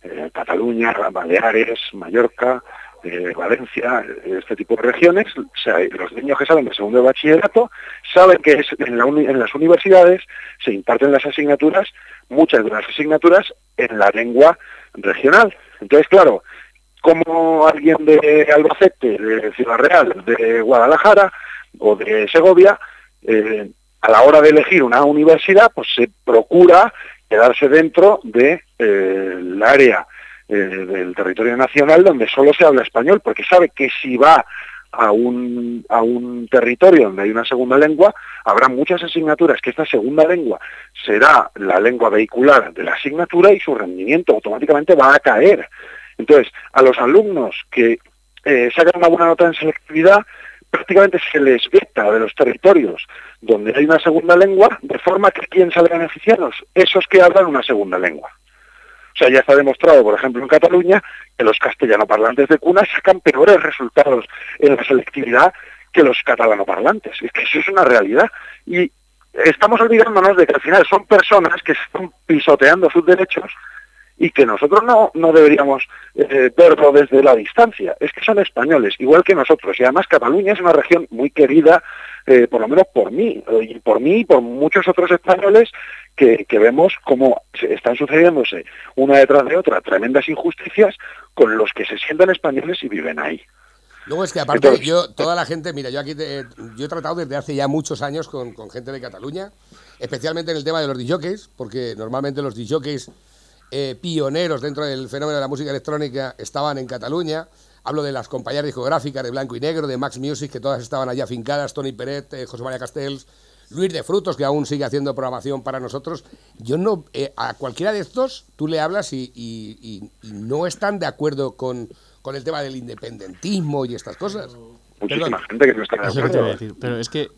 eh, Cataluña, Baleares, Mallorca, eh, Valencia, este tipo de regiones, los niños que salen de segundo bachillerato saben que en, en, las universidades se imparten las asignaturas, muchas de las asignaturas en la lengua regional. Entonces, claro, como alguien de Albacete, de Ciudad Real, de Guadalajara o de Segovia eh, a la hora de elegir una universidad, pues se procura quedarse dentro del de, eh, área eh, del territorio nacional donde solo se habla español, porque sabe que si va a un, a un territorio donde hay una segunda lengua, habrá muchas asignaturas que esta segunda lengua será la lengua vehicular de la asignatura y su rendimiento automáticamente va a caer. Entonces, a los alumnos que sacan una buena nota en selectividad, prácticamente se les veta de los territorios donde hay una segunda lengua, de forma que ¿quién sale beneficiados? Esos que hablan una segunda lengua. O sea, ya está demostrado, por ejemplo, en Cataluña, que los castellanoparlantes de cuna sacan peores resultados en la selectividad que los catalanoparlantes. Es que eso es una realidad. Y estamos olvidándonos de que al final son personas que están pisoteando sus derechos y que nosotros no, no deberíamos eh, verlo desde la distancia. Es que son españoles, igual que nosotros. Y además Cataluña es una región muy querida, eh, por lo menos por mí, eh, y por mí y por muchos otros españoles que, que vemos cómo están sucediéndose una detrás de otra tremendas injusticias con los que se sientan españoles y viven ahí. Luego es que aparte yo, toda la gente, mira, yo aquí yo he tratado desde hace ya muchos años con, con gente de Cataluña, especialmente en el tema de los DJs, porque normalmente los DJs eh, pioneros dentro del fenómeno de la música electrónica estaban en Cataluña. Hablo de las compañías discográficas de Blanco y Negro, de Max Music, que todas estaban allá fincadas, Tony Peret, eh, José María Castells, Luis de Frutos, que aún sigue haciendo programación para nosotros. Yo no, eh, a cualquiera de estos tú le hablas y, no están de acuerdo con, con, el tema del independentismo y estas cosas muchísima gente que no está de acuerdo. Pero es que,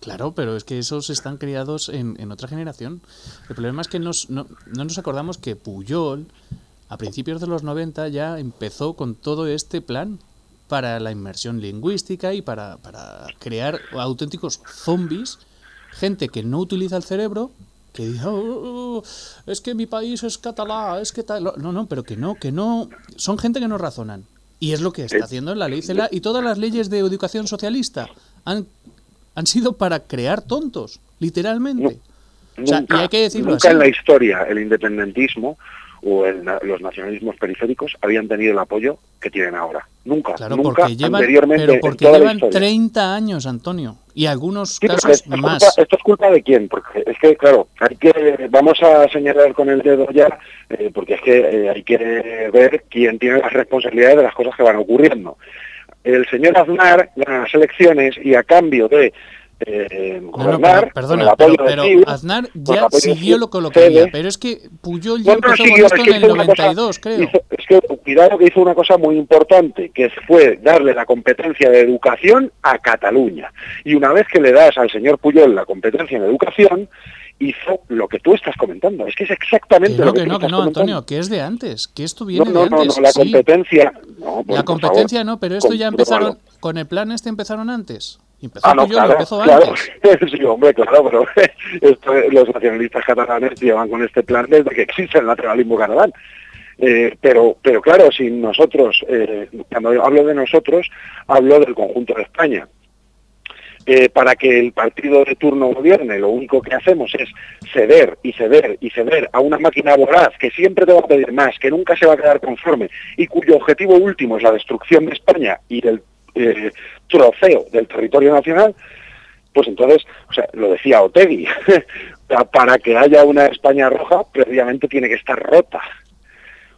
claro, pero es que esos están criados en, otra generación. El problema es que nos, no, nos acordamos que Puyol, a principios de los 90, ya empezó con todo este plan para la inmersión lingüística y para, para crear auténticos zombies, gente que no utiliza el cerebro, que diga, "Oh, es que mi país es catalán, es que tal. No, no, pero que no, que no. Son gente que no razonan. Y es lo que está haciendo en la ley CELA. Y todas las leyes de educación socialista han, han sido para crear tontos, literalmente. O sea, y hay que decirlo nunca así. en la historia el independentismo o el los nacionalismos periféricos habían tenido el apoyo que tienen ahora. Nunca, Claro, nunca porque llevan, anteriormente pero en porque toda la llevan historia. 30 años, Antonio. Y algunos Sí, casos esto es, más. culpa, esto es culpa de quién, porque es que, claro, hay que, vamos a señalar con el dedo ya, eh, porque es que eh, hay que ver quién tiene las responsabilidades de las cosas que van ocurriendo. El señor Aznar gana las elecciones y a cambio de eh, No, no, perdona, con el apoyo pero, de pero CiU, Aznar ya siguió lo que lo quería, pero es que Puyol ya empezó siguió, con es esto que en el hizo una cosa- 92, creo. hizo- es que cuidado que hizo una cosa muy importante, que fue darle la competencia de educación a Cataluña. Y una vez que le das al señor Puyol la competencia en educación, hizo lo que tú estás comentando. Es que es exactamente Que lo que, que tú no, que estás no, comentando. Antonio, que es de antes, que esto viene no, de no, antes. no, la sí. competencia... No, bueno, La competencia favor, no, pero esto ya empezaron, con el plan este empezaron antes. Empezó Ah, no, Puyol, claro, empezó claro. sí, hombre, claro, pero esto, los nacionalistas catalanes llevan con este plan desde que existe el nacionalismo catalán. Eh, pero, pero claro, si nosotros, eh, cuando hablo de nosotros, hablo del conjunto de España. Eh, para que el partido de turno gobierne, lo único que hacemos es ceder y ceder y ceder a una máquina voraz que siempre te va a pedir más, que nunca se va a quedar conforme y cuyo objetivo último es la destrucción de España y del eh, troceo del territorio nacional, pues entonces, o sea, lo decía Otegui, para que haya una España roja, previamente tiene que estar rota.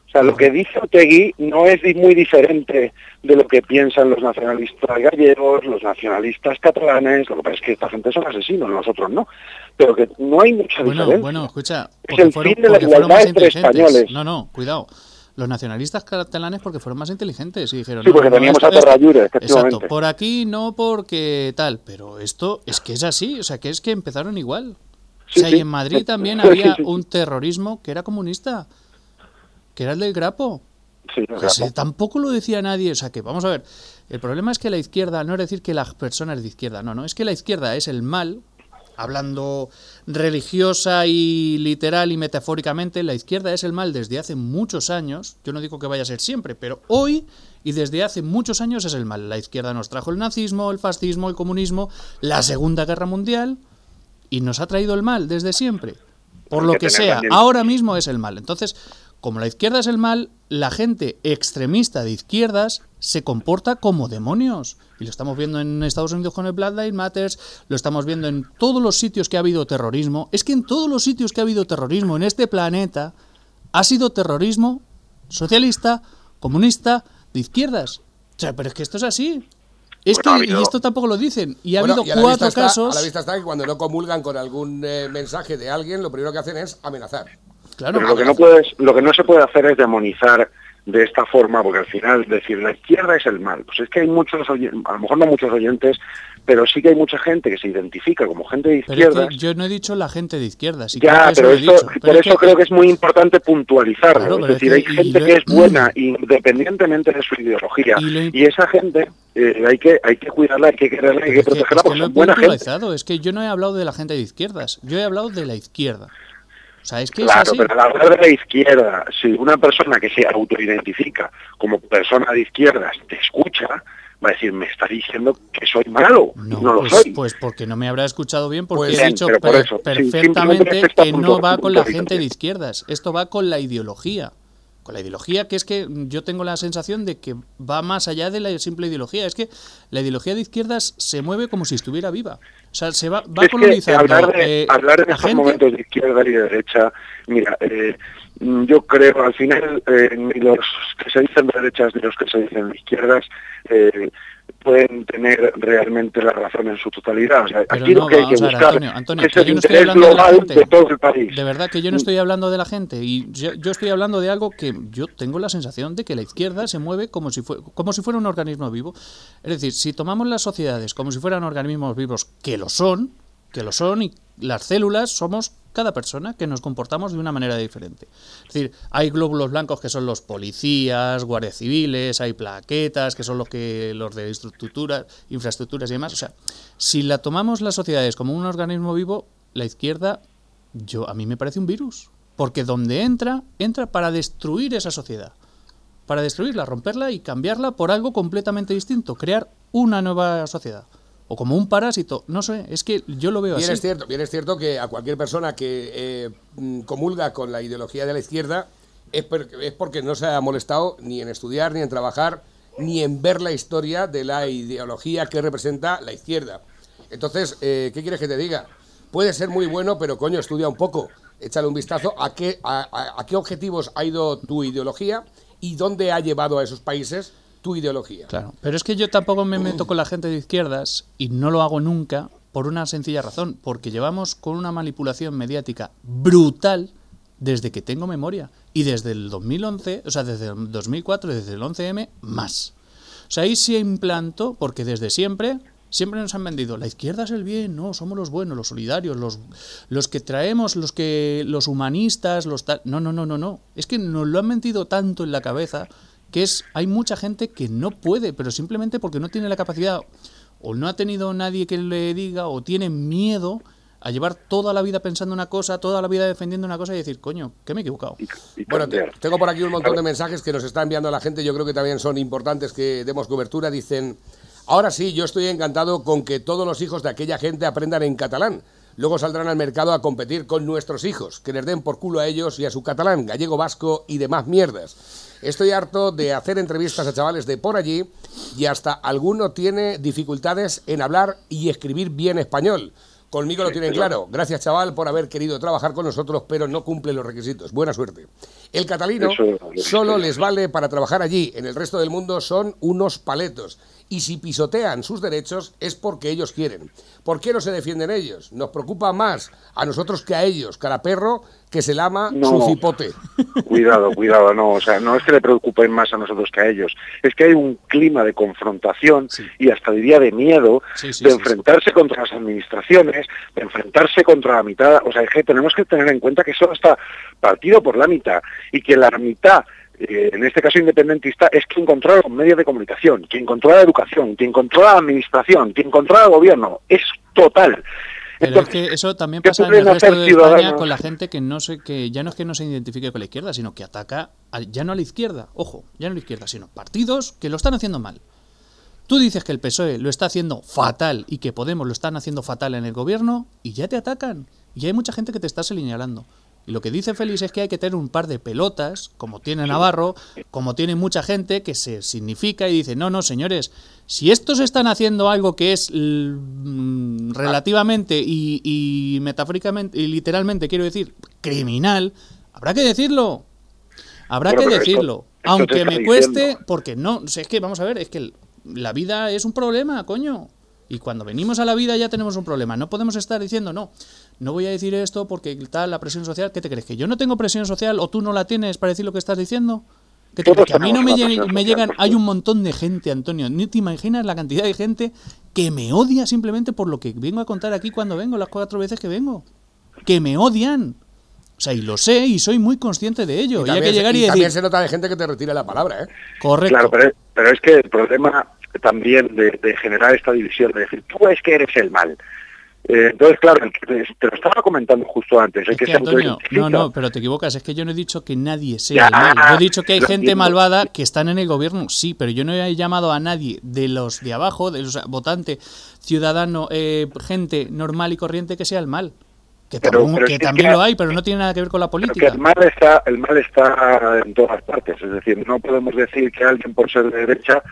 O sea, lo que dice Otegui no es muy diferente de lo que piensan los nacionalistas gallegos, los nacionalistas catalanes, lo que pasa es que esta gente son asesinos, nosotros no. Pero que no hay mucha Bueno, diferencia. bueno, escucha, Es el fueron, fin de la igualdad entre españoles. No, no, cuidado. Los nacionalistas catalanes porque fueron más inteligentes y dijeron... Sí, porque no, teníamos a Terrayure, efectivamente. Exacto, por aquí no porque tal, pero esto es que es así, o sea, que es que empezaron igual. Sí, o sea, sí. y en Madrid también había un terrorismo que era comunista, que era el del Grapo. Sí, claro. se- tampoco lo decía nadie. O sea que, vamos a ver, el problema es que la izquierda, no es decir que la persona es de izquierda, no, no, es que la izquierda es el mal, hablando religiosa y literal y metafóricamente, la izquierda es el mal desde hace muchos años. Yo no digo que vaya a ser siempre, pero hoy y desde hace muchos años es el mal. La izquierda nos trajo el nazismo, el fascismo, el comunismo, la Segunda Guerra Mundial y nos ha traído el mal desde siempre. Por lo que sea, ahora mismo es el mal. Entonces, como la izquierda es el mal, la gente extremista de izquierdas se comporta como demonios. Y lo estamos viendo en Estados Unidos con el Black Lives Matters, lo estamos viendo en todos los sitios que ha habido terrorismo. Es que en todos los sitios que ha habido terrorismo en este planeta ha sido terrorismo socialista, comunista, de izquierdas. O sea, pero es que esto es así. Bueno, y esto tampoco lo dicen. Y ha Bueno, habido y cuatro está- casos. a la vista está que cuando no comulgan con algún eh, mensaje de alguien, lo primero que hacen es amenazar. Claro, Pero lo que no puedes, lo que no se puede hacer es demonizar de esta forma, porque al final decir la izquierda es el mal. Pues es que hay muchos, oyen- a lo mejor no muchos oyentes, pero sí que hay mucha gente que se identifica como gente de es que yo no he dicho la gente de izquierdas. y creo Ya, eso pero eso, por Pero es eso creo que es muy importante puntualizarlo. Claro, es decir, hay gente lo- que es buena independientemente de su ideología. Y lo- Y esa gente eh, hay que hay que cuidarla, hay que quererla, hay que protegerla porque son buena gente. es que yo no he hablado de la gente de izquierdas, yo he hablado de la izquierda. O sea, es que es Claro, así. pero al hablar de la izquierda, si una persona que se autoidentifica como persona de izquierdas te escucha, va a decir, me está diciendo que soy malo. No, No, lo pues, soy. pues porque no me habrá escuchado bien, porque Pues he bien, dicho per- eso, perfectamente que no va con la gente de izquierdas. Esto va con la ideología. Con la ideología, que es que yo tengo la sensación de que va más allá de la simple ideología. Es que la ideología de izquierdas se mueve como si estuviera viva. O sea, se va, va es que colonizando. hablar de, eh, hablar a estos gente- momentos de izquierda y de derecha, mira, eh, yo creo al final eh, ni los que se dicen de derechas ni los que se dicen de izquierdas eh, pueden tener realmente la razón en su totalidad. O sea, aquí no, lo que hay que ver, buscar Antonio, Antonio, es que el yo no interés de global de todo el país. De verdad que yo no estoy hablando de la gente y yo, yo estoy hablando de algo que yo tengo la sensación de que la izquierda se mueve como si, fue, como si fuera un organismo vivo. Es decir, si tomamos las sociedades como si fueran organismos vivos, que lo son, que lo son, y las células somos cada persona que nos comportamos de una manera diferente. Es decir, hay glóbulos blancos que son los policías, guardias civiles, hay plaquetas que son los que los de infraestructuras, infraestructuras y demás. O sea, si la tomamos las sociedades como un organismo vivo, la izquierda yo a mí me parece un virus. Porque donde entra, entra para destruir esa sociedad. Para destruirla, romperla y cambiarla por algo completamente distinto. Crear una nueva sociedad. O como un parásito. No sé, es que yo lo veo Bien así. es cierto, bien es cierto que a cualquier persona que eh, mm, comulga con la ideología de la izquierda es, per- es porque no se ha molestado ni en estudiar, ni en trabajar, ni en ver la historia de la ideología que representa la izquierda. Entonces, eh, ¿qué quieres que te diga? Puede ser muy bueno, pero coño, estudia un poco, échale un vistazo a qué, a, a- a qué objetivos ha ido tu ideología y dónde ha llevado a esos países tu ideología. Claro, pero es que yo tampoco me meto con la gente de izquierdas y no lo hago nunca por una sencilla razón, porque llevamos con una manipulación mediática brutal desde que tengo memoria y desde el 2011, o sea, desde el 2004, desde el 11M, más. O sea, ahí se implantó, porque desde siempre, siempre nos han vendido, la izquierda es el bien, no, somos los buenos, los solidarios, los, los que traemos, los que los humanistas, los tal... No, no, no, no, no. Es que nos lo han metido tanto en la cabeza que es hay mucha gente que no puede, pero simplemente porque no tiene la capacidad o no ha tenido nadie que le diga o tiene miedo a llevar toda la vida pensando una cosa, toda la vida defendiendo una cosa y decir, coño, que me he equivocado. Bueno, te- tengo por aquí un montón de mensajes que nos está enviando la gente. Yo creo que también son importantes que demos cobertura. Dicen, ahora sí, yo estoy encantado con que todos los hijos de aquella gente aprendan en catalán. Luego saldrán al mercado a competir con nuestros hijos, que les den por culo a ellos y a su catalán, gallego, vasco y demás mierdas. Estoy harto de hacer entrevistas a chavales de por allí y hasta alguno tiene dificultades en hablar y escribir bien español. Conmigo lo tienen claro. Gracias, chaval, por haber querido trabajar con nosotros, pero no cumple los requisitos. Buena suerte. El catalino solo les vale para trabajar allí. En el resto del mundo son unos paletos. Y si pisotean sus derechos es porque ellos quieren. ¿Por qué no se defienden ellos? Nos preocupa más a nosotros que a ellos. Cara perro que se lama No. su cipote. Cuidado, cuidado, no, o sea, no es que le preocupen más a nosotros que a ellos, es que hay un clima de confrontación Sí. y hasta diría de miedo Sí, sí, de enfrentarse contra las administraciones, de enfrentarse contra la mitad, o sea, es que tenemos que tener en cuenta que solo está partido por la mitad y que la mitad eh, en este caso independentista, es quien controla los medios de comunicación, quien controla la educación, quien controla la administración, quien controla el gobierno. Es total. Pero Entonces, es que eso también ¿qué pasa en el resto de España con la gente que no sé que ya no es que no se identifique con la izquierda, sino que ataca a- ya no a la izquierda, ojo, ya no a la izquierda, sino partidos que lo están haciendo mal. Tú dices que el PSOE lo está haciendo fatal y que Podemos lo están haciendo fatal en el gobierno y ya te atacan. Y hay mucha gente que te está señalando. Y lo que dice Félix es que hay que tener un par de pelotas, como tiene Navarro, como tiene mucha gente, que se significa y dice, no, no, señores, si estos están haciendo algo que es mm, relativamente y, y metafóricamente y literalmente, quiero decir, criminal, habrá que decirlo. Habrá Bueno, que esto- decirlo. esto Aunque me cueste, diciendo. porque no, es que vamos a ver, es que la vida es un problema, coño. Y cuando venimos a la vida ya tenemos un problema. No podemos estar diciendo, no, no voy a decir esto porque tal, la presión social. ¿Qué te crees? ¿Que yo no tengo presión social o tú no la tienes para decir lo que estás diciendo? ¿Qué te crees? Que a mí no me, lleg- me llegan. Hay un montón de gente, Antonio. Ni te imaginas la cantidad de gente que me odia simplemente por lo que vengo a contar aquí cuando vengo, las cuatro veces que vengo. Que me odian. O sea, y lo sé y soy muy consciente de ello. Y, hay que también, llegar se- y y también decir, se nota de gente que te retira la palabra, ¿eh? correcto. Claro, pero, pero es que el problema también de, de generar esta división, de decir, tú es que eres el mal. Eh, entonces, claro, te, te lo estaba comentando justo antes, Es que, Antonio, no, no, pero te equivocas. Es que yo no he dicho que nadie sea el mal. Yo he dicho que hay gente entiendo. malvada que están en el gobierno, sí, pero yo no he llamado a nadie de los de abajo, de los votante, ciudadano, eh, gente normal y corriente que sea el mal. Que, Pero- también- pero que sí que- también lo hay, pero no tiene nada que ver con la política. el mal está el mal está en todas partes es decir no podemos decir que alguien por ser de derecha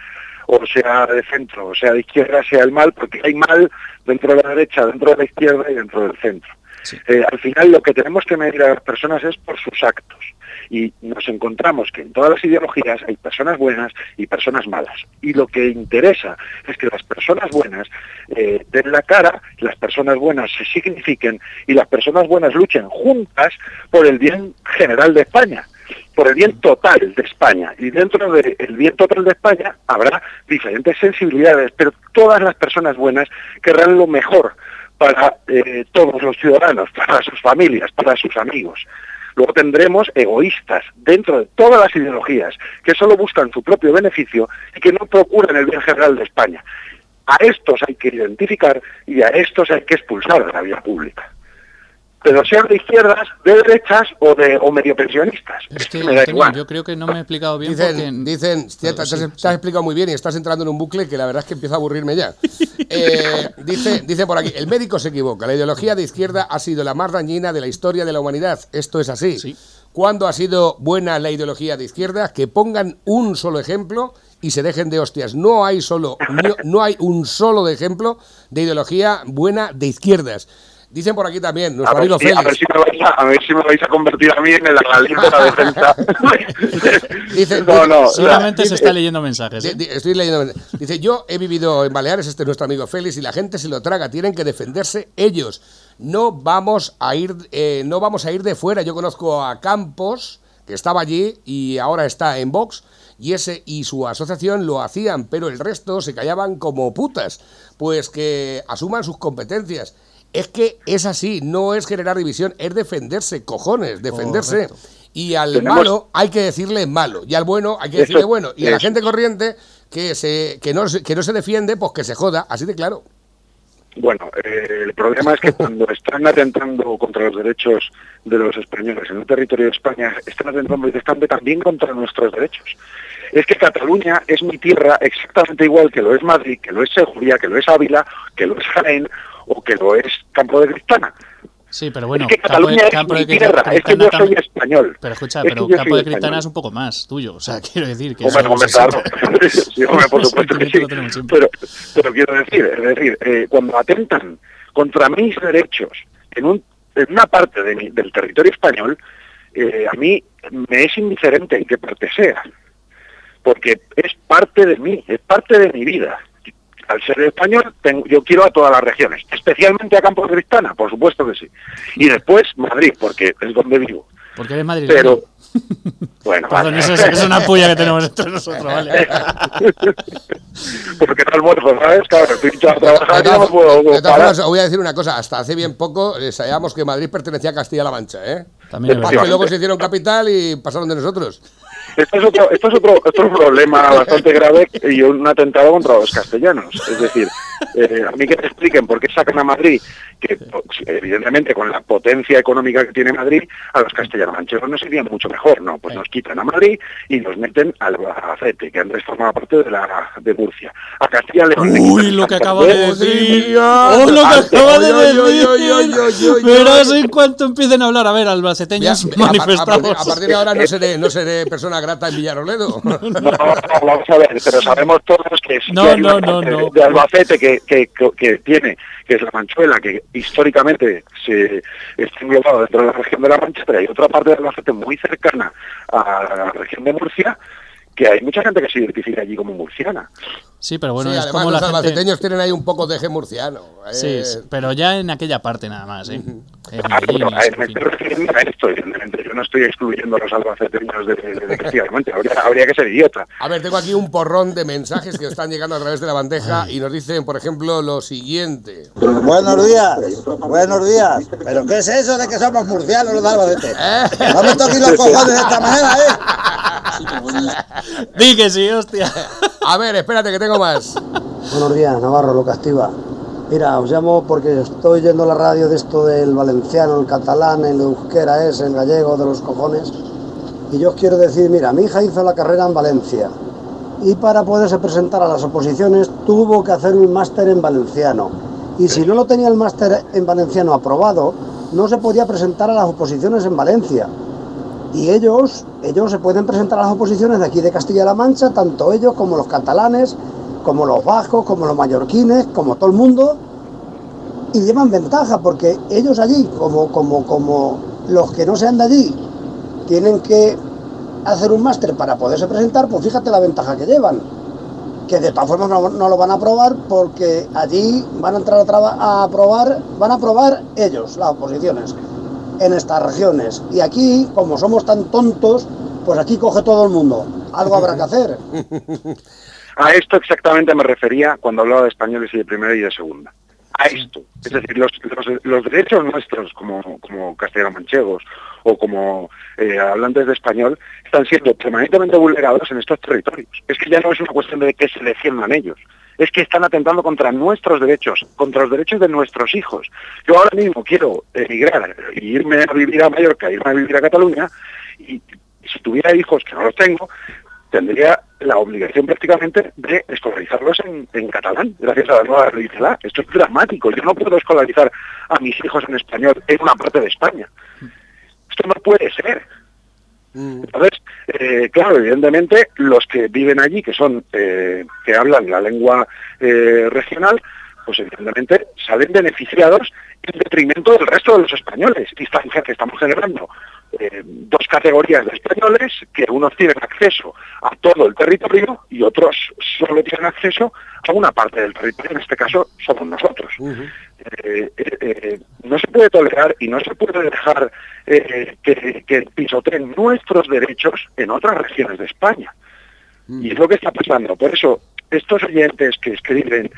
o sea de centro o sea de izquierda sea el mal porque hay mal dentro de la derecha dentro de la izquierda y dentro del centro. Sí. Eh, al final lo que tenemos que medir a las personas es por sus actos. Y nos encontramos que en todas las ideologías hay personas buenas y personas malas. Y lo que interesa es que las personas buenas eh, den la cara las personas buenas se signifiquen y las personas buenas luchen juntas por el bien general de España por el bien total de España y dentro del bien total de España habrá diferentes sensibilidades pero todas las personas buenas querrán lo mejor para eh, todos los ciudadanos, para sus familias, para sus amigos. Luego tendremos egoístas dentro de todas las ideologías que solo buscan su propio beneficio y que no procuran el bien general de España. A estos hay que identificar y a estos hay que expulsar de la vía pública. Pero sean de izquierdas, de derechas o de o medio pensionistas. Es que, me da Antonio, igual. yo creo que no me he explicado bien Dicen, porque... dicen te, te- sí, te has sí. explicado muy bien y estás entrando en un bucle que la verdad es que empieza a aburrirme ya. Eh, dice, dice por aquí, el médico se equivoca. La ideología de izquierda ha sido la más dañina de la historia de la humanidad. Esto es así. Sí. ¿Cuándo ha sido buena la ideología de izquierda? Que pongan un solo ejemplo y se dejen de hostias. No hay solo, no, no hay un solo de ejemplo de ideología buena de izquierdas. Dicen por aquí también, A nuestro ver, amigo si, a, ver Félix. si me vais a, a ver si me vais a convertir a mí en el alcalde de la defensa. Dice- no, no. o sea, Solamente se está leyendo mensajes. ¿eh? di- Estoy leyendo. Dice, yo he vivido en Baleares, este es nuestro amigo Félix, y la gente se lo traga, tienen que defenderse ellos. No vamos a ir, eh, no vamos a ir de fuera. Yo conozco a Campos, que estaba allí y ahora está en Vox, y ese y su asociación lo hacían, pero el resto se callaban como putas. Pues que asuman sus competencias. Es que es así, no es generar división, es defenderse, cojones, defenderse. Correcto. Y al Tenemos- malo hay que decirle malo, y al bueno hay que decirle Eso- bueno. Y a la gente corriente que se que no, se- que no se defiende, pues que se joda, así de claro. Bueno, eh, el problema es que cuando están atentando contra los derechos de los españoles en el territorio de España, están atentando directamente también contra nuestros derechos. Es que Cataluña es mi tierra exactamente igual que lo es Madrid, que lo es Seguría, que lo es Ávila, que lo es Jaén o que lo es Campo de Cristana. Sí, pero bueno, es que campo Cataluña es campo mi de tierra, es que yo soy español. Pero escucha, pero campo de Cristana es un poco más tuyo. O sea, quiero decir que Hombre, hombre, claro. sí, hombre, por supuesto que sí. Pero, pero quiero decir, es decir, eh, cuando atentan contra mis derechos en, un, en una parte de mi- del territorio español, eh, a mí me es indiferente en qué parte sea, porque es parte de mí, es parte de mi vida. Al ser español, tengo- yo quiero a todas las regiones, especialmente a Campos de Cristana, por supuesto que sí. Y después Madrid, porque es donde vivo. Porque eres madrileño. Pero, bueno, Perdón, vale. eso es, es una puya que tenemos entre nosotros, ¿vale? porque no almuerzo, ¿sabes? Claro, estoy ya a trabajar y no me puedo De todas parar. formas, os voy a decir una cosa, hasta hace bien poco eh, sabíamos que Madrid pertenecía a Castilla-La Mancha, ¿eh? También que luego se hicieron capital y pasaron de nosotros. Esto es, otro, esto, es otro, otro problema bastante grave y un atentado contra los castellanos. Es decir, eh, a mí que me expliquen por qué sacan a Madrid, que pues, evidentemente con la potencia económica que tiene Madrid, a los castellanos manchegos nos iría mucho mejor. No, pues nos quitan a Madrid y nos meten al Albacete, que antes formaba parte de, la, de Murcia. A Castilla León. le Uy, quitan lo que acaba de decir. ¡Oh, lo que acaba de decir! Verás en cuanto empiecen a hablar. A ver, Ya, albaceteños a, par- a partir, manifestados. a partir de ahora no seré, no seré persona grata en Villarroledo. No, no, vamos a ver, pero sabemos todos que si No, hay no, una no, no. de Albacete que, que, tiene, que es la Manchuela, que históricamente se está englobado dentro de la región de la Mancha, pero hay otra parte de Albacete muy cercana a la región de Murcia, que hay mucha gente que se identifica allí como murciana. Sí, pero bueno, sí, es además como los la gente... albaceteños tienen ahí un poco de eje murciano. Sí, eh, sí, pero ya en aquella parte nada más, ¿eh? Ah, pero, a me estoy refiriendo a esto, evidentemente. Yo no estoy excluyendo a los albaceteños de, de, de Mancha. Habría, habría que ser idiota. A ver, tengo aquí un porrón de mensajes que están llegando a través de la bandeja y nos dicen, por ejemplo, lo siguiente. Buenos días, buenos días. ¿Pero qué es eso de que somos murcianos los de Albacete? No me toquéis los cojones de esta manera, ¿eh? Di que sí, hostia. A ver, espérate que tengo más. Buenos días, Navarro, lo Castiva. Mira, os llamo porque estoy yendo la radio de esto del valenciano, el catalán, el euskera es, el gallego de los cojones. Y yo os quiero decir, mira, mi hija hizo la carrera en Valencia y para poderse presentar a las oposiciones tuvo que hacer un máster en valenciano. Y si no lo tenía el máster en valenciano aprobado, no se podía presentar a las oposiciones en Valencia. Y ellos, ellos se pueden presentar a las oposiciones de aquí de Castilla-La Mancha, tanto ellos como los catalanes, como los vascos, como los mallorquines, como todo el mundo, y llevan ventaja porque ellos allí, como, como, como los que no sean de allí, tienen que hacer un máster para poderse presentar, pues fíjate la ventaja que llevan. Que de todas formas no, no lo van a aprobar porque allí van a entrar a, aprobar, van a aprobar ellos, las oposiciones, en estas regiones. Y aquí, como somos tan tontos, pues aquí coge todo el mundo. Algo habrá que hacer. A esto exactamente me refería cuando hablaba de españoles y de primera y de segunda. A esto. Es decir, los, los- los derechos nuestros como, como castellano-manchegos o como eh, hablantes de español están siendo permanentemente vulnerados en estos territorios. Es que ya no es una cuestión de que se defiendan ellos, es que están atentando contra nuestros derechos, contra los derechos de nuestros hijos. Yo ahora mismo quiero emigrar e irme a vivir a Mallorca, irme a vivir a Cataluña, y si tuviera hijos, que no los tengo, tendría la obligación prácticamente de escolarizarlos en, en catalán, gracias a la nueva ley CELA. Esto es dramático. Yo no puedo escolarizar a mis hijos en español en una parte de España. Esto no puede ser. Entonces, eh, claro, evidentemente los que viven allí, que son, eh, que hablan la lengua eh, regional, pues evidentemente salen beneficiados en detrimento del resto de los españoles. Y está- fíjate, estamos generando eh, dos categorías de españoles que unos tienen acceso a todo el territorio y otros solo tienen acceso a una parte del territorio, en este caso somos nosotros. Eh, eh, eh, no se puede tolerar y no se puede dejar que, que pisoteen nuestros derechos en otras regiones de España. Y es lo que está pasando. Por eso, estos oyentes que escriben,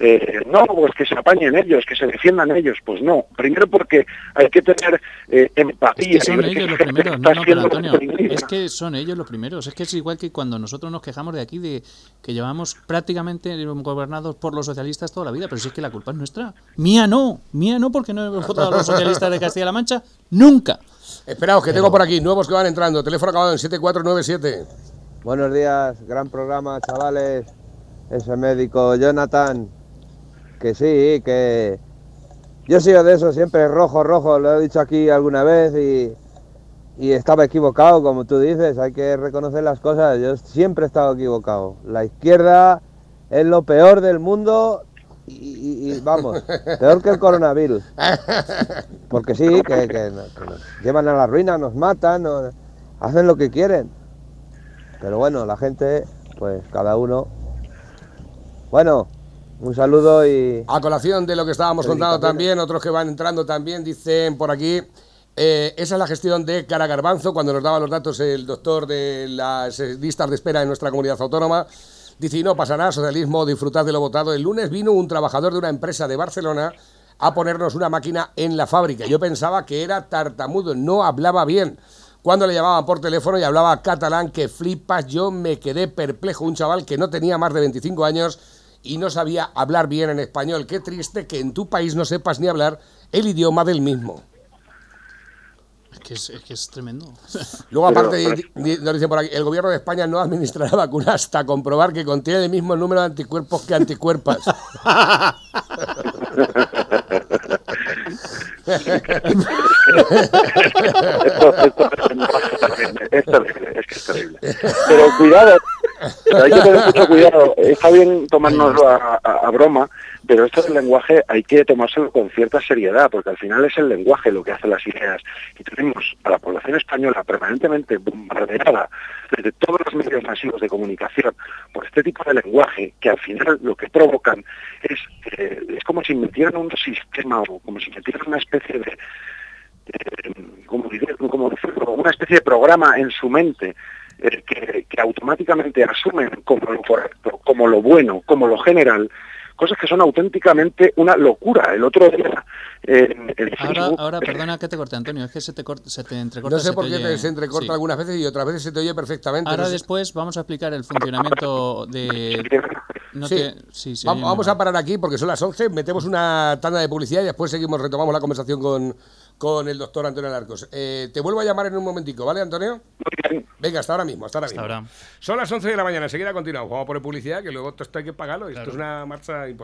eh, no, pues que se apañen ellos, que se defiendan ellos, pues no. Primero porque hay que tener eh, empatía. Es que son ellos los primeros, no, no, pero Antonio, es que son ellos los primeros. Es que es igual que cuando nosotros nos quejamos de aquí de que llevamos prácticamente gobernados por los socialistas toda la vida, pero si es que la culpa es nuestra. Mía no, mía no, porque no hemos votado a los socialistas de Castilla-La Mancha nunca. Esperaos, que tengo por aquí nuevos que van entrando. Teléfono acabado en 7497. Buenos días, gran programa, chavales. Ese médico Jonathan, que sí, que yo he sido de eso siempre rojo, rojo, lo he dicho aquí alguna vez y, y estaba equivocado, como tú dices, hay que reconocer las cosas. Yo siempre he estado equivocado. La izquierda es lo peor del mundo y, y- y, vamos, peor que el coronavirus. Porque sí, que, que nos, que nos llevan a la ruina, nos matan, nos- hacen lo que quieren. Pero bueno, la gente, pues cada uno. Bueno, un saludo y. A colación de lo que estábamos contando también, otros que van entrando también, dicen por aquí, eh, esa es la gestión de Cara Garbanzo, cuando nos daba los datos el doctor de las eh, listas de espera en nuestra comunidad autónoma. Dice, y no pasará, socialismo, disfrutad de lo votado. El lunes vino un trabajador de una empresa de Barcelona a ponernos una máquina en la fábrica. Yo pensaba que era tartamudo, no hablaba bien. Cuando le llamaban por teléfono y hablaba catalán, que flipas, yo me quedé perplejo. Un chaval que no tenía más de 25 años y no sabía hablar bien en español. Qué triste que en tu país no sepas ni hablar el idioma del mismo. Es que es, es que es tremendo. Luego, aparte, di- di- nos dicen por aquí, el gobierno de España no administrará vacuna hasta comprobar que contiene el mismo número de anticuerpos que anticuerpas. esto, esto es terrible, es terrible, es que es terrible. Pero cuidado, hay que tener mucho cuidado. Está bien tomárnoslo a, broma, pero esto del lenguaje hay que tomárselo con cierta seriedad, porque al final es el lenguaje lo que hace las ideas. Y tenemos a la población española permanentemente bombardeada desde todos los medios masivos de comunicación por este tipo de lenguaje, que al final lo que provocan es, eh, es como si metieran un sistema o como si metieran una especie de, como, como una especie de programa en su mente eh, que, que automáticamente asumen como lo correcto, como lo bueno, como lo general, cosas que son auténticamente una locura. El otro día en, en Ahora, Facebook, ahora, eh, perdona que te corte, Antonio, es que se te, corta, se te entrecorta. No sé por qué oye- se entrecorta sí. algunas veces y otras veces se te oye perfectamente. Ahora No sé- después vamos a explicar el funcionamiento de... No Sí. te- sí, oye vamos mejor. a parar aquí porque son las 11, metemos una tanda de publicidad y después seguimos, retomamos la conversación con, con el doctor Antonio Larcos. Eh, te vuelvo a llamar en un momentico, ¿vale, Antonio? Venga, hasta ahora mismo, hasta ahora Hasta mismo. ahora. Son las 11 de la mañana, enseguida continuamos. Vamos a poner publicidad, que luego todo esto hay que pagarlo y esto es una marcha importante.